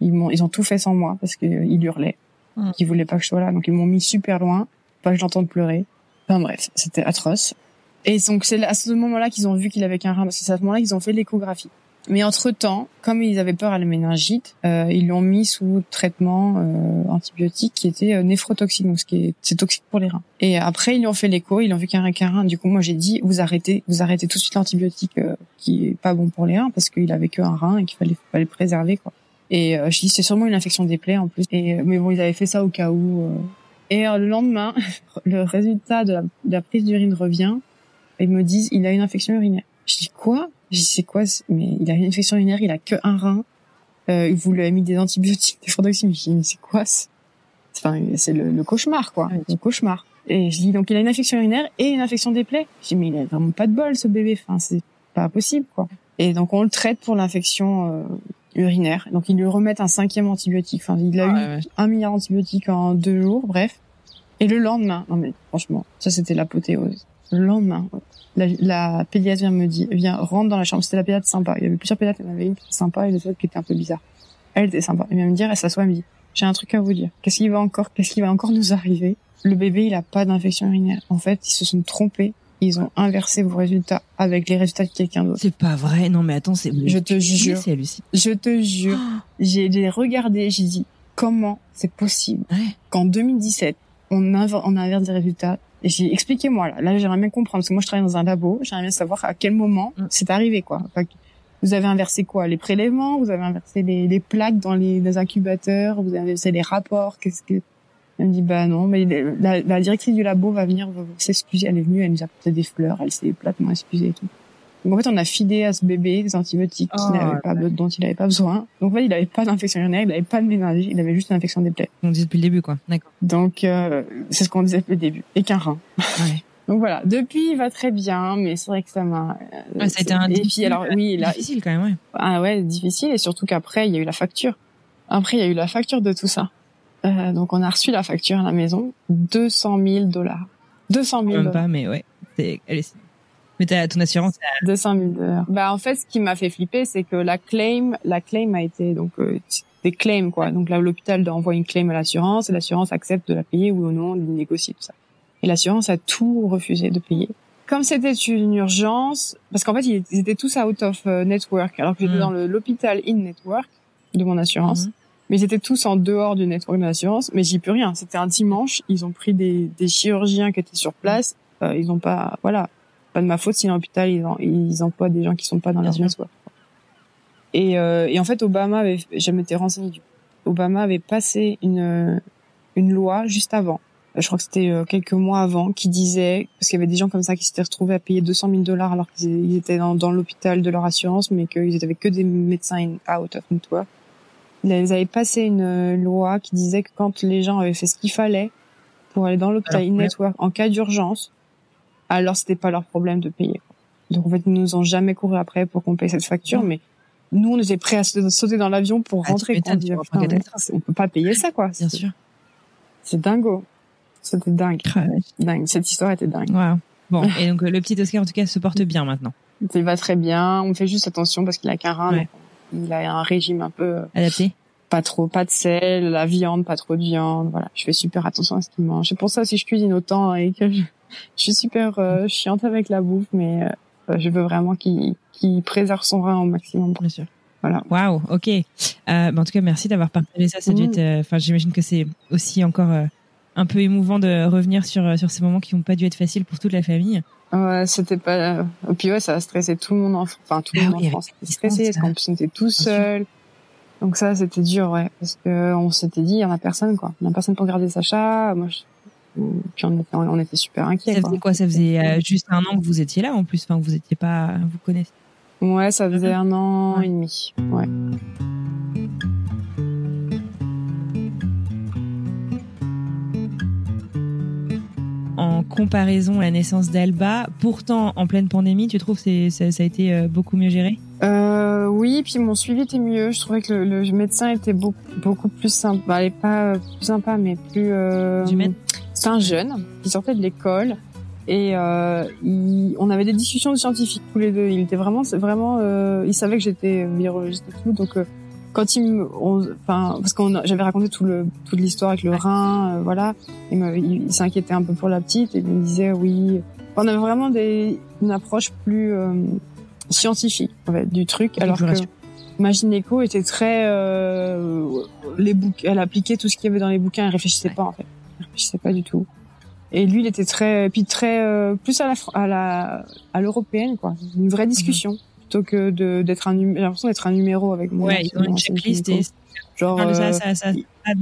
Ils m'ont, ils ont tout fait sans moi parce qu'il hurlait, mmh. qu'ils voulaient pas que je sois là. Donc ils m'ont mis super loin, pas que je l'entende pleurer. Enfin bref, c'était atroce. Et donc c'est à ce moment-là qu'ils ont vu qu'il avait qu'un rein, parce que c'est à ce moment-là qu'ils ont fait l'échographie. Mais entre-temps, comme ils avaient peur à la méningite, euh, ils l'ont mis sous traitement euh, antibiotique qui était euh, néphrotoxique, donc ce c'est toxique pour les reins. Et après ils lui ont fait l'écho, ils ont vu qu'un qu'un rein. Du coup moi j'ai dit vous arrêtez, vous arrêtez tout de suite l'antibiotique euh, qui est pas bon pour les reins parce qu'il avait qu'un rein et qu'il fallait fallait le préserver quoi. Et euh, je dis c'est sûrement une infection des plaies en plus. Et mais bon ils avaient fait ça au cas où. euh. Et le lendemain le résultat de la, prise d'urine revient. Ils me disent il a une infection urinaire. Je dis quoi? Je dis c'est quoi Mais il a une infection urinaire, il a que un rein. Euh, vous lui avez mis des antibiotiques, des frodoxine. Je dis mais c'est quoi Enfin c'est le, le cauchemar quoi, le cauchemar. Et je dis donc il a une infection urinaire et une infection des plaies. Je dis mais il a vraiment pas de bol ce bébé. Enfin c'est pas possible quoi. Et donc on le traite pour l'infection euh, urinaire. Donc ils lui remettent un cinquième antibiotique. Enfin il a eu un milliard d'antibiotiques en deux jours, bref. Et le lendemain, non mais franchement, ça c'était l'apothéose. Le lendemain, la, la pédiatre vient me dire, vient rentre dans la chambre. C'était la pédiatre sympa. Il y avait plusieurs pédiatres, il y en avait une qui était sympa et l'autre qui était un peu bizarre. Elle était sympa. Elle vient me dire, elle s'assoit, elle me dit, j'ai un truc à vous dire. Qu'est-ce qui va encore, qu'est-ce qui va encore nous arriver? Le bébé, il a pas d'infection urinaire. En fait, ils se sont trompés. Ils ont inversé vos résultats avec les résultats de quelqu'un d'autre. C'est pas vrai. Non, mais attends, c'est. Je te jure. C'est hallucinant. Je te jure. J'ai j'ai regardé, j'ai dit, comment c'est possible Ouais. qu'en 2017, on, inv- on inverse des résultats. Et j'ai expliquez-moi là. Là, j'aimerais bien comprendre parce que moi, je travaille dans un labo. J'aimerais bien savoir à quel moment Mm. c'est arrivé, quoi. Enfin, vous avez inversé quoi? Les prélèvements? Vous avez inversé les, les plaques dans les, les incubateurs? Vous avez inversé les rapports? Qu'est-ce que Elle me dit bah non, mais la, la directrice du labo va venir s'excuser. Elle est venue, elle nous a apporté des fleurs, elle s'est platement excusée et tout. Donc en fait, on a filé à ce bébé des antibiotiques Oh, qu'il n'avait pas, dont il n'avait pas besoin. Donc en fait, il n'avait pas d'infection urinaire, il n'avait pas de méningite, il avait juste une infection des plaies. On dit depuis le début, quoi. D'accord. Donc euh, c'est ce qu'on disait depuis le début. Et qu'un rein. Ouais. Donc voilà. Depuis, il va très bien, mais c'est vrai que ça m'a. euh, Ouais, ça a été un Et puis difficile- alors oui, là, difficile quand même, ouais. ah ouais, difficile et surtout qu'après il y a eu la facture. Après il y a eu la facture de tout ça. Euh, donc on a reçu la facture à la maison, 200 000 dollars. 200 000 Même dollars. pas, mais ouais. C'est hallucinant. Mais t'as ton assurance. 200 000 dollars. Bah en fait, ce qui m'a fait flipper, c'est que la claim, la claim a été donc euh, des claims quoi. Donc là, l'hôpital envoie une claim à l'assurance et l'assurance accepte de la payer ou non, de négocier tout ça. Et l'assurance a tout refusé de payer. Comme c'était une urgence, parce qu'en fait ils étaient tous out of euh, network, alors que j'étais Mm. dans l'hôpital in network de mon assurance. Mhm. Mais ils étaient tous en dehors du network de l'assurance, mais j'y peux rien. C'était un dimanche, ils ont pris des, des chirurgiens qui étaient sur place. Euh, ils ont pas, voilà, pas de ma faute si l'hôpital ils, en- ils emploient des gens qui sont pas dans leur network. Et, euh, et en fait, Obama avait, je m'étais renseignée. du- Obama avait passé une une loi juste avant. Je crois que c'était euh, quelques mois avant, qui disait parce qu'il y avait des gens comme ça qui s'étaient retrouvés à payer 200 000 dollars alors qu'ils ils étaient dans, dans l'hôpital de leur assurance, mais qu'ils avaient que des médecins in- out of network. Ils avaient passé une euh, loi qui disait que quand les gens avaient fait ce qu'il fallait pour aller dans l'hôpital Alors, in ouais. network en cas d'urgence, alors c'était pas leur problème de payer. Donc en fait, ils nous ont jamais couru après pour qu'on paye cette facture, mais nous on était prêts à sauter dans l'avion pour Ah, rentrer. putain, catastrophe. on peut pas payer ça quoi. Bien C'est- sûr. C'est dingo. C'était dingue, dingue. Cette histoire était dingue. Wow. Bon, et donc euh, le petit Oscar en tout cas se porte bien maintenant. Il va très bien. On fait juste attention parce qu'il a qu'un rein. Ouais. Il a un régime un peu euh, Adapté. pas trop, pas de sel, la viande, pas trop de viande. Voilà, je fais super attention à ce qu'il mange. C'est pour ça aussi que je cuisine autant et que je, je suis super euh, chiante avec la bouffe, mais euh, je veux vraiment qu'il qu'il préserve son rein au maximum. Bien sûr. Voilà. Waouh, ok. Euh, bah, en tout cas, merci d'avoir partagé ça. Ça Mm. euh, Enfin, j'imagine que c'est aussi encore euh, un peu émouvant de revenir sur euh, sur ces moments qui n'ont pas dû être faciles pour toute la famille. Ouais, c'était pas. Et puis ouais, ça a stressé tout le monde en, enfin tout le Ah monde oui, en France. avec C'était stressé parce qu'en plus on était tout seul. Donc ça, c'était dur, ouais, parce que on s'était dit, il y en a personne, quoi. Il y en a personne pour garder Sacha. Moi, je... puis on était, on était super inquiets. Ça faisait quoi Ça faisait euh, juste un an que vous étiez là en plus. Enfin, vous étiez pas, vous connaissez. Ouais, ça faisait un an Ouais. et demi. Ouais. En comparaison à la naissance d'Alba, pourtant en pleine pandémie, tu trouves que ça, ça a été euh, beaucoup mieux géré? Euh, oui, puis mon suivi était mieux. Je trouvais que le, le médecin était beaucoup, beaucoup plus sympa. Bah, elle est pas euh, plus sympa, mais plus. Euh, Humaine? C'est un jeune qui sortait de l'école et euh, il- on avait des discussions scientifiques tous les deux. Il était vraiment, vraiment, euh, il savait que j'étais virologiste et tout, donc euh, quand il me, enfin, parce qu'on, j'avais raconté tout le, toute l'histoire avec le rein, euh, voilà, il, me- il, il s'inquiétait un peu pour la petite et il me disait oui, On avait vraiment des, une approche plus euh, scientifique en fait, du truc, alors que ma gynéco était très euh, les bouquins, elle appliquait tout ce qu'il y avait dans les bouquins, elle réfléchissait pas en fait, elle réfléchissait pas du tout. Et lui, il était très, puis très euh, plus à la à la à l'européenne quoi, une vraie discussion mhm. plutôt que de d'être un j'ai l'impression d'être un numéro avec moi. Ouais, ils ont une checklist et genre ça, ça, ça,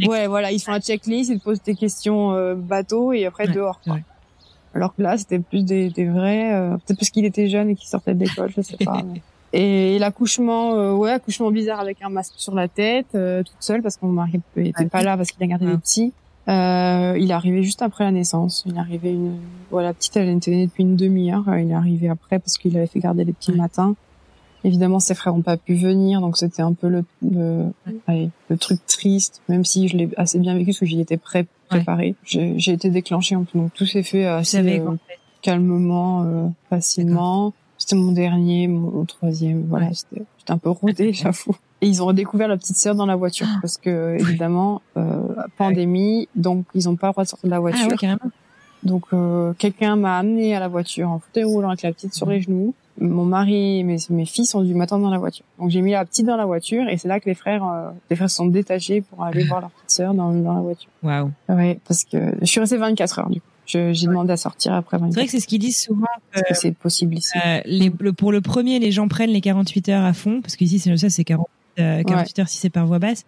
ouais voilà, ils font la checklist, ils te posent des questions euh, bateau et après dehors. Quoi. Alors que là, c'était plus des, des vrais, euh, peut-être parce qu'il était jeune et qu'il sortait de l'école, je sais pas. Et l'accouchement, euh, ouais, accouchement bizarre avec un masque sur la tête, euh, toute seule parce que mon mari était pas là parce qu'il a gardé les petits. Euh, il est arrivé juste après la naissance. Il est arrivé une, voilà, la petite elle était née depuis une demi-heure. Il est arrivé après parce qu'il avait fait garder les petits le matin. Évidemment, ses frères n'ont pas pu venir, donc c'était un peu le le, allez, le truc triste, même si je l'ai assez bien vécu parce que j'y étais prêt, préparée. J'ai été déclenchée, donc tout s'est fait assez euh, calmement, euh, facilement. C'était mon dernier, mon troisième, voilà, j'étais un peu rodée, j'avoue. Et ils ont redécouvert la petite sœur dans la voiture ah. parce que évidemment euh, pandémie, donc ils n'ont pas le droit de sortir de la ah voiture. Ah donc euh, quelqu'un m'a amené à la voiture en fauteuil roulant avec la petite sur les genoux mon mari et mes, mes fils ont dû m'attendre dans la voiture. Donc j'ai mis la petite dans la voiture et c'est là que les frères, euh, les frères sont détachés pour aller voir leur petite sœur dans, dans la voiture. Waouh. Ouais, parce que je suis restée 24 heures du coup. J'ai demandé à sortir après 24 C'est vrai que c'est ce qu'ils disent souvent. Parce que c'est possible ici. Euh, les, le, pour le premier, les gens prennent les 48 heures à fond parce qu'ici c'est ça, c'est 40, euh, 48 heures si c'est par voie basse.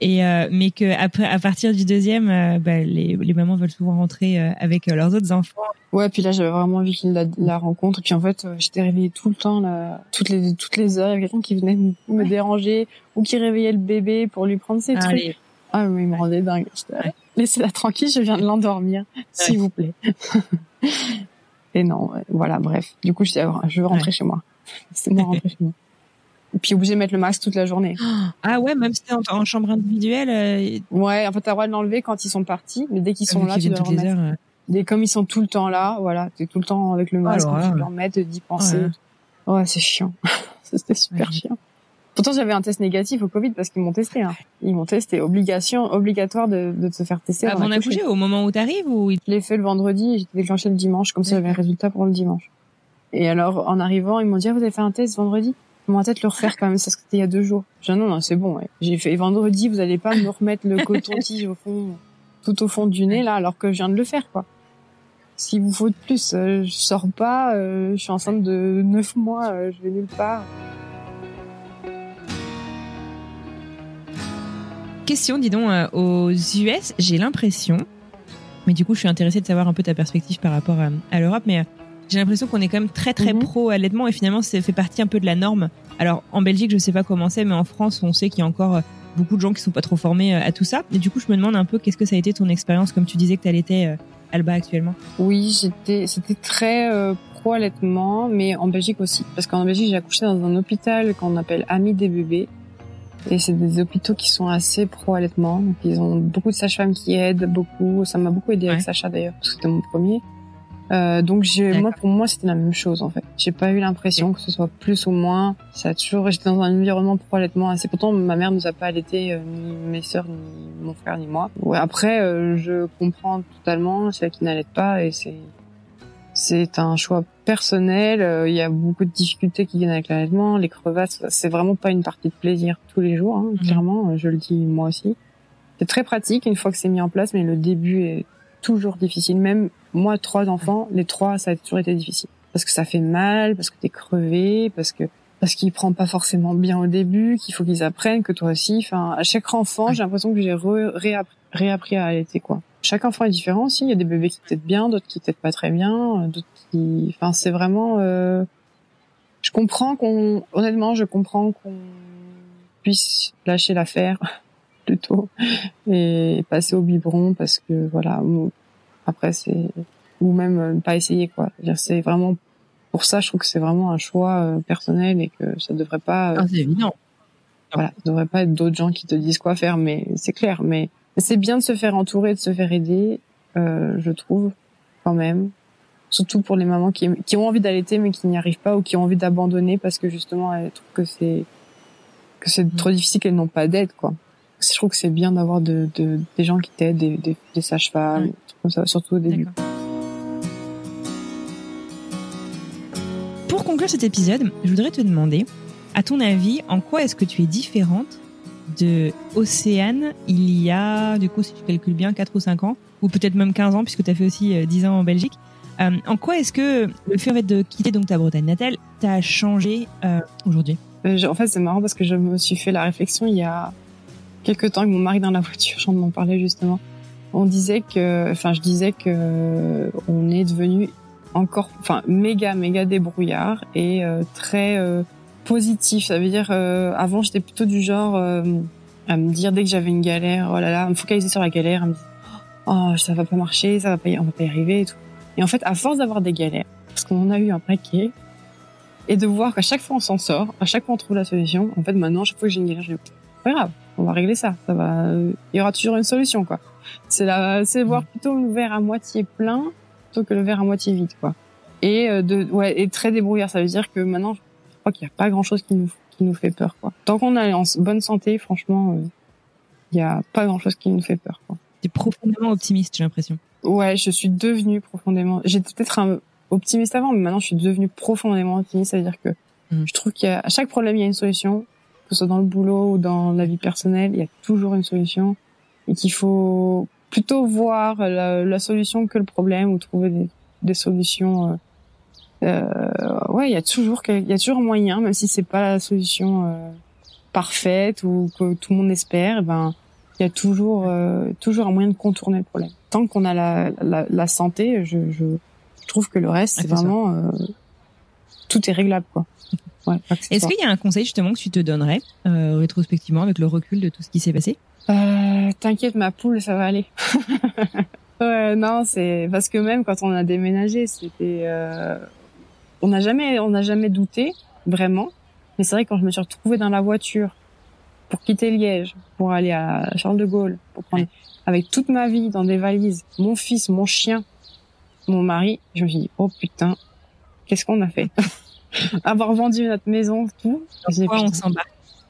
Et euh, mais que après à partir du deuxième euh, bah, les, les mamans veulent souvent rentrer euh, avec leurs autres enfants. Ouais puis là j'avais vraiment envie de la, la rencontre. Puis en fait j'étais réveillée tout le temps là. Toutes les toutes les heures il y avait quelqu'un qui venait me, déranger ou qui réveillait le bébé pour lui prendre ses trucs. Ah mais il me rendait dingue. Laissez-la tranquille je viens de l'endormir s'il vous plaît. Et non voilà bref. Du coup je, je veux rentrer chez moi. C'est moi rentrer chez moi puis obligé de mettre le masque toute la journée. Ah ouais, même si t'es en, chambre individuelle. Euh... Ouais, en fait t'as le droit de l'enlever quand ils sont partis, mais dès qu'ils sont là, tu dois le remettre. Heures, Dès comme ils sont tout le temps là, voilà, t'es tout le temps avec le oh masque, tu dois le remettre, d'y penser. Ouais, c'est chiant. C'était super chiant. Pourtant j'avais un test négatif au Covid parce qu'ils m'ont testé. Hein. Ils m'ont testé, obligation, obligatoire de, de se faire tester. Avant d'accoucher, au moment où t'arrives ou Je l'ai fait le vendredi, et j'étais déclenché le dimanche, comme ça j'avais un résultat pour le dimanche. Et alors en arrivant, ils m'ont dit ah, vous avez fait un test vendredi? Va peut-être le refaire quand même, que c'était il y a deux jours. J'ai non, non, c'est bon. J'ai fait vendredi, vous allez pas me remettre le coton-tige au fond, tout au fond du nez, là, alors que je viens de le faire, quoi. S'il vous faut de plus, euh, je sors pas, euh, je suis enceinte de neuf mois, euh, je vais nulle part. Question, dis donc, aux US, j'ai l'impression, mais du coup, je suis intéressée de savoir un peu ta perspective par rapport à, à l'Europe, mais j'ai l'impression qu'on est quand même très très mhm. pro allaitement et finalement ça fait partie un peu de la norme. Alors en Belgique, je sais pas comment c'est, mais en France, on sait qu'il y a encore euh, beaucoup de gens qui sont pas trop formés euh, à tout ça. Et du coup, je me demande un peu qu'est-ce que ça a été ton expérience, comme tu disais que tu allaitais euh, Alba actuellement. Oui, j'étais, c'était très pro allaitement, mais en Belgique aussi, parce qu'en Belgique, j'ai accouché dans un hôpital qu'on appelle Amis des bébés. Et c'est des hôpitaux qui sont assez pro allaitement. Donc ils ont beaucoup de sages-femmes qui aident beaucoup. Ça m'a beaucoup aidé avec Sacha d'ailleurs, parce que c'était mon premier. Euh, donc j'ai, moi pour moi c'était la même chose en fait. J'ai pas eu l'impression que ce soit plus ou moins. Ça a toujours j'étais dans un environnement pour allaitement assez. Pourtant ma mère nous a pas allaité euh, ni mes sœurs ni mon frère ni moi. Ouais, après euh, je comprends totalement ceux qui n'allaitent pas et c'est c'est un choix personnel. Euh, il y a beaucoup de difficultés qui viennent avec l'allaitement, les crevasses. C'est vraiment pas une partie de plaisir tous les jours, hein, clairement. Je le dis moi aussi. C'est très pratique une fois que c'est mis en place, mais le début est toujours difficile. Même moi, trois enfants, les trois, ça a toujours été difficile. Parce que ça fait mal, parce que t'es crevé, parce que parce qu'ils prennent pas forcément bien au début, qu'il faut qu'ils apprennent, que toi aussi. Enfin, à chaque enfant, j'ai l'impression que j'ai réappris, à allaiter, quoi. Chaque enfant est différent aussi. Il y a des bébés qui t'aident bien, d'autres qui t'aident pas très bien, d'autres qui... Enfin, c'est vraiment... Euh... Je comprends qu'on... Honnêtement, je comprends qu'on puisse lâcher l'affaire plutôt et passer au biberon parce que voilà après c'est ou même ne euh, pas essayer quoi. C'est vraiment pour ça je trouve que c'est vraiment un choix euh, personnel et que ça devrait pas euh, ah, c'est évident. voilà ça devrait pas être d'autres gens qui te disent quoi faire mais c'est clair. Mais c'est bien de se faire entourer de se faire aider je trouve quand même. Surtout pour les mamans qui, qui ont envie d'allaiter mais qui n'y arrivent pas ou qui ont envie d'abandonner parce que justement elles trouvent que c'est que c'est mm. trop difficile qu'elles n'ont pas d'aide quoi je trouve que c'est bien d'avoir de, de, des gens qui t'aident, des, des, des sages-femmes, comme ça, surtout au début. conclure cet épisode, je voudrais te demander, à ton avis, en quoi est-ce que tu es différente de Océane il y a, du coup, si tu calcules bien, 4 ou 5 ans, ou peut-être même 15 ans, puisque tu as fait aussi 10 ans en Belgique. en quoi est-ce que le fait de quitter donc ta Bretagne natale t'a changé aujourd'hui? En fait, c'est marrant parce que je me suis fait la réflexion il y a quelques temps avec mon mari dans la voiture, j'en m'en parlais justement. On disait que, enfin, je disais que on est devenu encore, enfin, méga, méga débrouillard et euh, très euh, positif. Ça veut dire, euh, avant, j'étais plutôt du genre à me dire dès que j'avais une galère, oh là là, à me focaliser sur la galère, à me dire, oh, ça va pas marcher, ça va pas, on va pas y arriver et tout. Et en fait, à force d'avoir des galères, parce qu'on en a eu un paquet, et de voir qu'à chaque fois on s'en sort, à chaque fois on trouve la solution, en fait, maintenant, chaque fois que j'ai une galère, je dis, pas grave, on va régler ça. Ça va, il y aura toujours une solution, quoi. C'est la, c'est voir plutôt le verre à moitié plein plutôt que le verre à moitié vide, quoi. Et euh, de, ouais, et très débrouillard. Ça veut dire que maintenant, je crois qu'il n'y a pas grand chose qui nous, qui nous fait peur, quoi. Tant qu'on est en bonne santé, franchement, euh, il n'y a pas grand chose qui nous fait peur, quoi. T'es profondément optimiste, j'ai l'impression. Ouais, je suis devenue profondément. J'étais peut-être un optimiste avant, mais maintenant je suis devenue profondément optimiste. Ça veut dire que mm. je trouve qu'à chaque problème il y a une solution que ce soit dans le boulot ou dans la vie personnelle, il y a toujours une solution et qu'il faut plutôt voir la, la, solution que le problème ou trouver des, des solutions. Euh, euh, ouais, il y a toujours il y a toujours moyen, même si c'est pas la solution euh, parfaite ou que tout le monde espère. Eh ben, il y a toujours euh, toujours un moyen de contourner le problème. Tant qu'on a la, la, la, santé, je, je, trouve que le reste, c'est vraiment euh, tout est réglable, quoi. Est-ce qu'il y a un conseil justement que tu te donnerais euh, rétrospectivement avec le recul de tout ce qui s'est passé? Euh, T'inquiète ma poule, ça va aller. ouais, non, c'est parce que même quand on a déménagé, c'était, euh... on n'a jamais, on n'a jamais douté vraiment. Mais c'est vrai quand je me suis retrouvée dans la voiture pour quitter Liège, pour aller à Charles de Gaulle, pour prendre avec toute ma vie dans des valises, mon fils, mon chien, mon mari, je me suis dit oh putain, qu'est-ce qu'on a fait? avoir vendu notre maison, tout. Pourquoi on s'en bat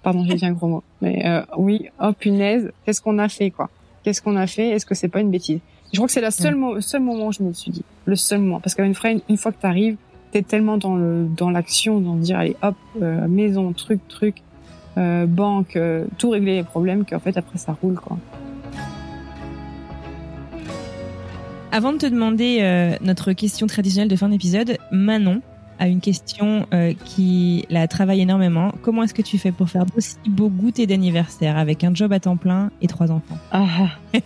Pardon, j'ai dit un gros mot. Mais euh, oui, oh punaise, qu'est-ce qu'on a fait quoi? Qu'est-ce qu'on a fait? Est-ce que c'est pas une bêtise? Je crois que c'est le seul, seul moment où je me suis dit, le seul moment, parce qu'une fois, une fois que t'arrives, t'es tellement dans le dans l'action, dans dire allez hop, euh, maison, truc, truc, euh, banque, euh, tout régler les problèmes, qu'en fait après ça roule quoi. Avant de te demander euh, notre question traditionnelle de fin d'épisode, Manon, à une question euh, qui la travaille énormément. Comment est-ce que tu fais pour faire d'aussi beaux goûters d'anniversaire avec un job à temps plein et trois enfants? Ah.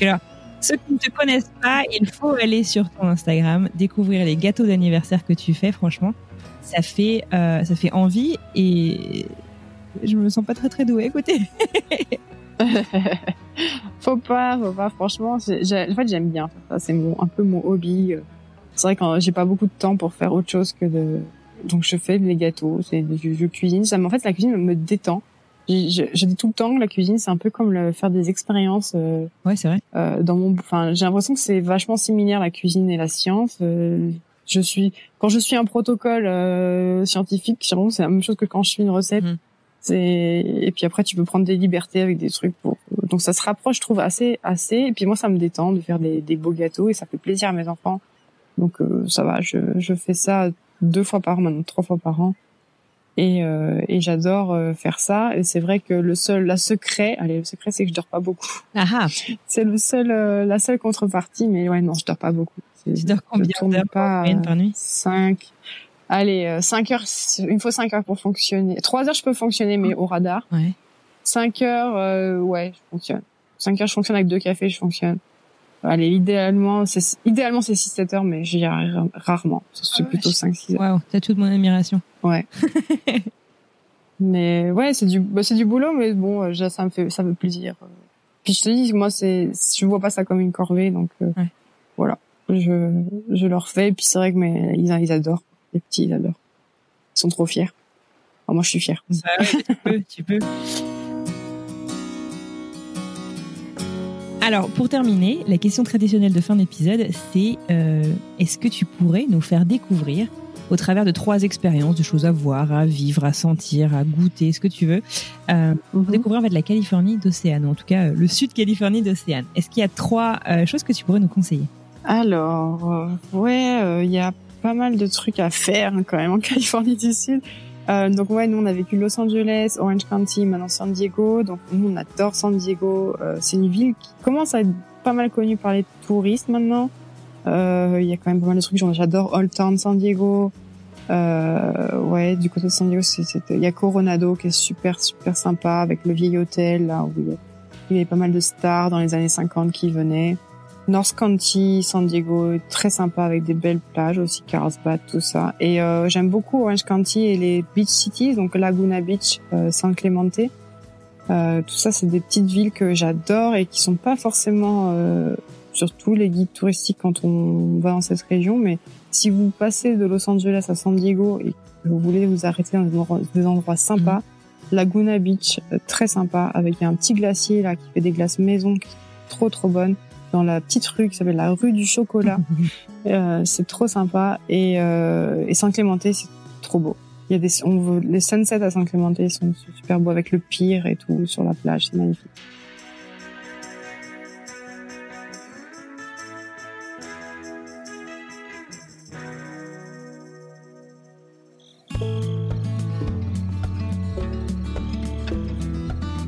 Alors, ceux qui ne te connaissent pas, il faut aller sur ton Instagram, découvrir les gâteaux d'anniversaire que tu fais. Franchement, ça fait euh, ça fait envie et je me sens pas très très douée. Écoutez. faut pas, faut pas. Franchement, en fait, j'aime bien. Ça, c'est un peu mon hobby. C'est vrai que j'ai pas beaucoup de temps pour faire autre chose que de donc je fais les gâteaux, c'est je, je, cuisine. Ça, en fait, la cuisine me détend. Je, je, dis tout le temps que la cuisine, c'est un peu comme le, faire des expériences. Euh, ouais, c'est vrai. Euh, dans mon, enfin, j'ai l'impression que c'est vachement similaire la cuisine et la science. Euh, je suis quand je suis un protocole euh, scientifique, c'est la même chose que quand je fais une recette. Mmh. C'est et puis après tu peux prendre des libertés avec des trucs pour donc ça se rapproche, je trouve assez assez. Et puis moi, ça me détend de faire des, des beaux gâteaux et ça fait plaisir à mes enfants. Donc euh, ça va, je, je fais ça deux fois par an, maintenant trois fois par an. Et, euh, et j'adore euh, faire ça. Et c'est vrai que le seul, la secret, allez, le secret, c'est que je dors pas beaucoup. Ah, ah. C'est le seul, la seule contrepartie. Mais ouais, non, je dors pas beaucoup. Tu dors combien d'heures par, par nuit? Cinq. Allez, cinq heures. Il me faut cinq heures pour fonctionner. Trois heures, je peux fonctionner, mais au radar. Ouais. Cinq heures, ouais, je fonctionne. Cinq heures, je fonctionne avec deux cafés, je fonctionne. Allez, idéalement, c'est idéalement c'est 6-7 heures, mais j'y arrive rarement. C'est ah plutôt 5-6 heures. Waouh, t'as toute mon admiration. Ouais. mais ouais, c'est du bah, c'est du boulot, mais bon, euh, ça me fait ça me fait plaisir. Puis je te dis, moi c'est je vois pas ça comme une corvée, donc euh, ouais. voilà, je je leur fais. Et puis c'est vrai que mais ils ils adorent, les petits ils adorent. Ils sont trop fiers. moi je suis fière. Bah ouais, tu peux, tu peux. Alors, pour terminer, la question traditionnelle de fin d'épisode, c'est euh, est-ce que tu pourrais nous faire découvrir, au travers de trois expériences, de choses à voir, à vivre, à sentir, à goûter, ce que tu veux, euh, mhm. découvrir en fait la Californie d'Océane, ou en tout cas euh, le sud Californie d'Océane Est-ce qu'il y a trois euh, choses que tu pourrais nous conseiller? Alors, ouais, il y a pas mal de trucs à faire hein, quand même en Californie du Sud. Euh, donc ouais, nous on a vécu Los Angeles, Orange County, maintenant San Diego. Donc nous on adore San Diego. Euh, c'est une ville qui commence à être pas mal connue par les touristes maintenant. Euh, il y a quand même pas mal de trucs. J'adore Old Town San Diego. Euh, ouais, du côté de San Diego, il y a Coronado qui est super super sympa avec le vieil hôtel là où il y avait pas mal de stars dans les années 50 qui venaient. North County, San Diego, très sympa avec des belles plages aussi, Carlsbad, tout ça. Et euh, j'aime beaucoup Orange County et les beach cities, donc Laguna Beach, euh, San Clemente. Euh, tout ça, c'est des petites villes que j'adore et qui sont pas forcément euh, sur tous les guides touristiques quand on va dans cette région. Mais si vous passez de Los Angeles à San Diego et que vous voulez vous arrêter dans des endroits, sympas, mmh. Laguna Beach, euh, très sympa, avec un petit glacier là qui fait des glaces maison, trop trop bonnes dans la petite rue qui s'appelle la rue du chocolat. euh, c'est trop sympa et, euh, et Saint-Clémenté c'est trop beau. Il y a des on, les sunsets à Saint-Clémenté sont super beaux avec le pire et tout sur la plage, c'est magnifique.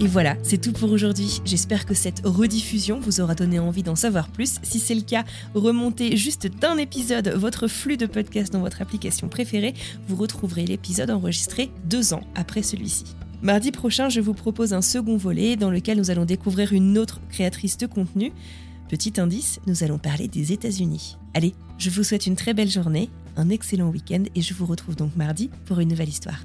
Et voilà, c'est tout pour aujourd'hui. J'espère que cette rediffusion vous aura donné envie d'en savoir plus. Si c'est le cas, remontez juste d'un épisode votre flux de podcast dans votre application préférée. Vous retrouverez l'épisode enregistré deux ans après celui-ci. Mardi prochain, je vous propose un second volet dans lequel nous allons découvrir une autre créatrice de contenu. Petit indice, nous allons parler des États-Unis. Allez, je vous souhaite une très belle journée, un excellent week-end et je vous retrouve donc mardi pour une nouvelle histoire.